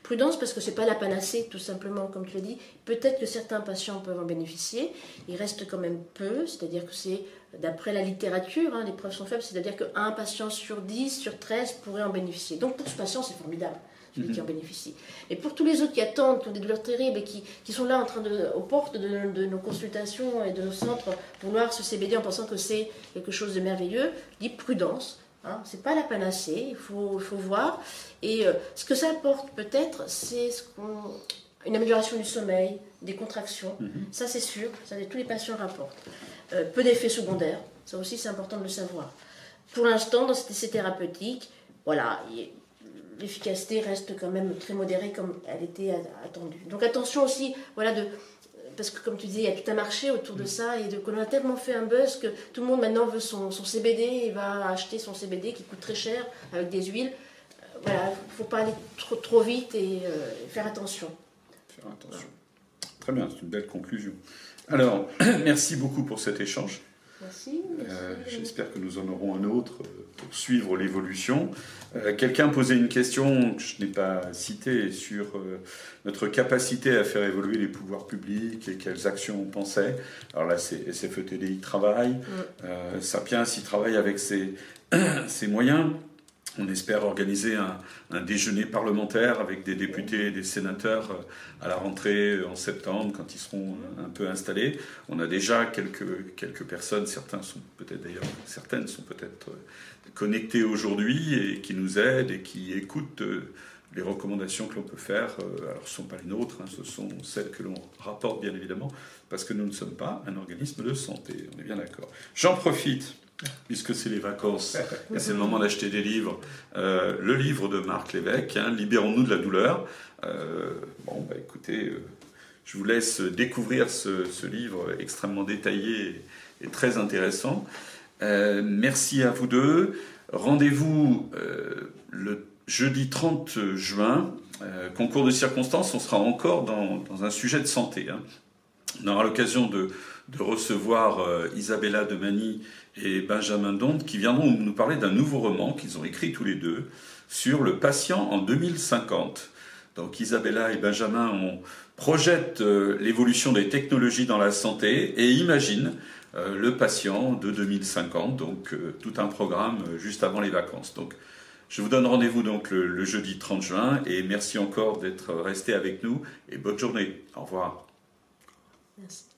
Prudence parce que ce n'est pas la panacée, tout simplement, comme tu l'as dit. Peut-être que certains patients peuvent en bénéficier. Il reste quand même peu, c'est-à-dire que c'est, d'après la littérature, hein, les preuves sont faibles, c'est-à-dire qu'un patient sur 10, sur 13 pourrait en bénéficier. Donc pour ce patient, c'est formidable celui qui en bénéficie. Et pour tous les autres qui attendent, qui ont des douleurs terribles et qui, qui sont là en train de, aux portes de, nos consultations et de nos centres pour voir ce CBD en pensant que c'est quelque chose de merveilleux, je dis prudence. Hein, c'est pas la panacée, il faut, faut voir. Et euh, ce que ça apporte peut-être, c'est ce une amélioration du sommeil, des contractions. Mhm. Ça, c'est sûr, ça, tous les patients rapportent. Euh, peu d'effets secondaires, ça aussi, c'est important de le savoir. Pour l'instant, dans cet essai thérapeutique, voilà, l'efficacité reste quand même très modérée comme elle était attendue. Donc attention aussi, voilà, de, parce que comme tu disais, il y a tout un marché autour de ça et qu'on a tellement fait un buzz que tout le monde maintenant veut son, CBD et va acheter son CBD qui coûte très cher avec des huiles. Euh, voilà, il ne faut pas aller trop, trop vite et euh, faire attention. Faire attention. Très bien, c'est une belle conclusion. Alors, merci beaucoup pour cet échange. Merci. Euh, j'espère que nous en aurons un autre pour suivre l'évolution. Euh, quelqu'un posait une question que je n'ai pas citée sur euh, notre capacité à faire évoluer les pouvoirs publics et quelles actions on pensait. Alors là, c'est SFETDI travaille, mm. Sapiens y travaille avec ses, ses moyens. On espère organiser un, déjeuner parlementaire avec des députés et des sénateurs euh, à la rentrée euh, en septembre, quand ils seront euh, un peu installés. On a déjà quelques, quelques personnes, certains sont peut-être d'ailleurs, certaines sont peut-être connectées aujourd'hui et qui nous aident et qui écoutent les recommandations que l'on peut faire. Alors, ce ne sont pas les nôtres, hein, ce sont celles que l'on rapporte bien évidemment, parce que nous ne sommes pas un organisme de santé, on est bien d'accord. J'en profite puisque c'est les vacances c'est le moment d'acheter des livres. Euh, le livre de Marc Lévesque, hein, Libérons-nous de la douleur. Euh, bon, bah écoutez, euh, je vous laisse découvrir ce, livre extrêmement détaillé et, très intéressant. merci à vous deux. Rendez-vous le jeudi 30 juin. concours de circonstances, on sera encore dans, un sujet de santé. Hein. On aura l'occasion de, de, recevoir Isabella de Mani et Benjamin Donde qui viendront nous parler d'un nouveau roman qu'ils ont écrit tous les deux sur le patient en 2050. Donc Isabella et Benjamin ont, projettent euh, l'évolution des technologies dans la santé et imaginent euh, le patient de 2050, donc euh, tout un programme juste avant les vacances. Donc je vous donne rendez-vous donc le, le, jeudi 30 juin et merci encore d'être resté avec nous et bonne journée. Au revoir. Merci.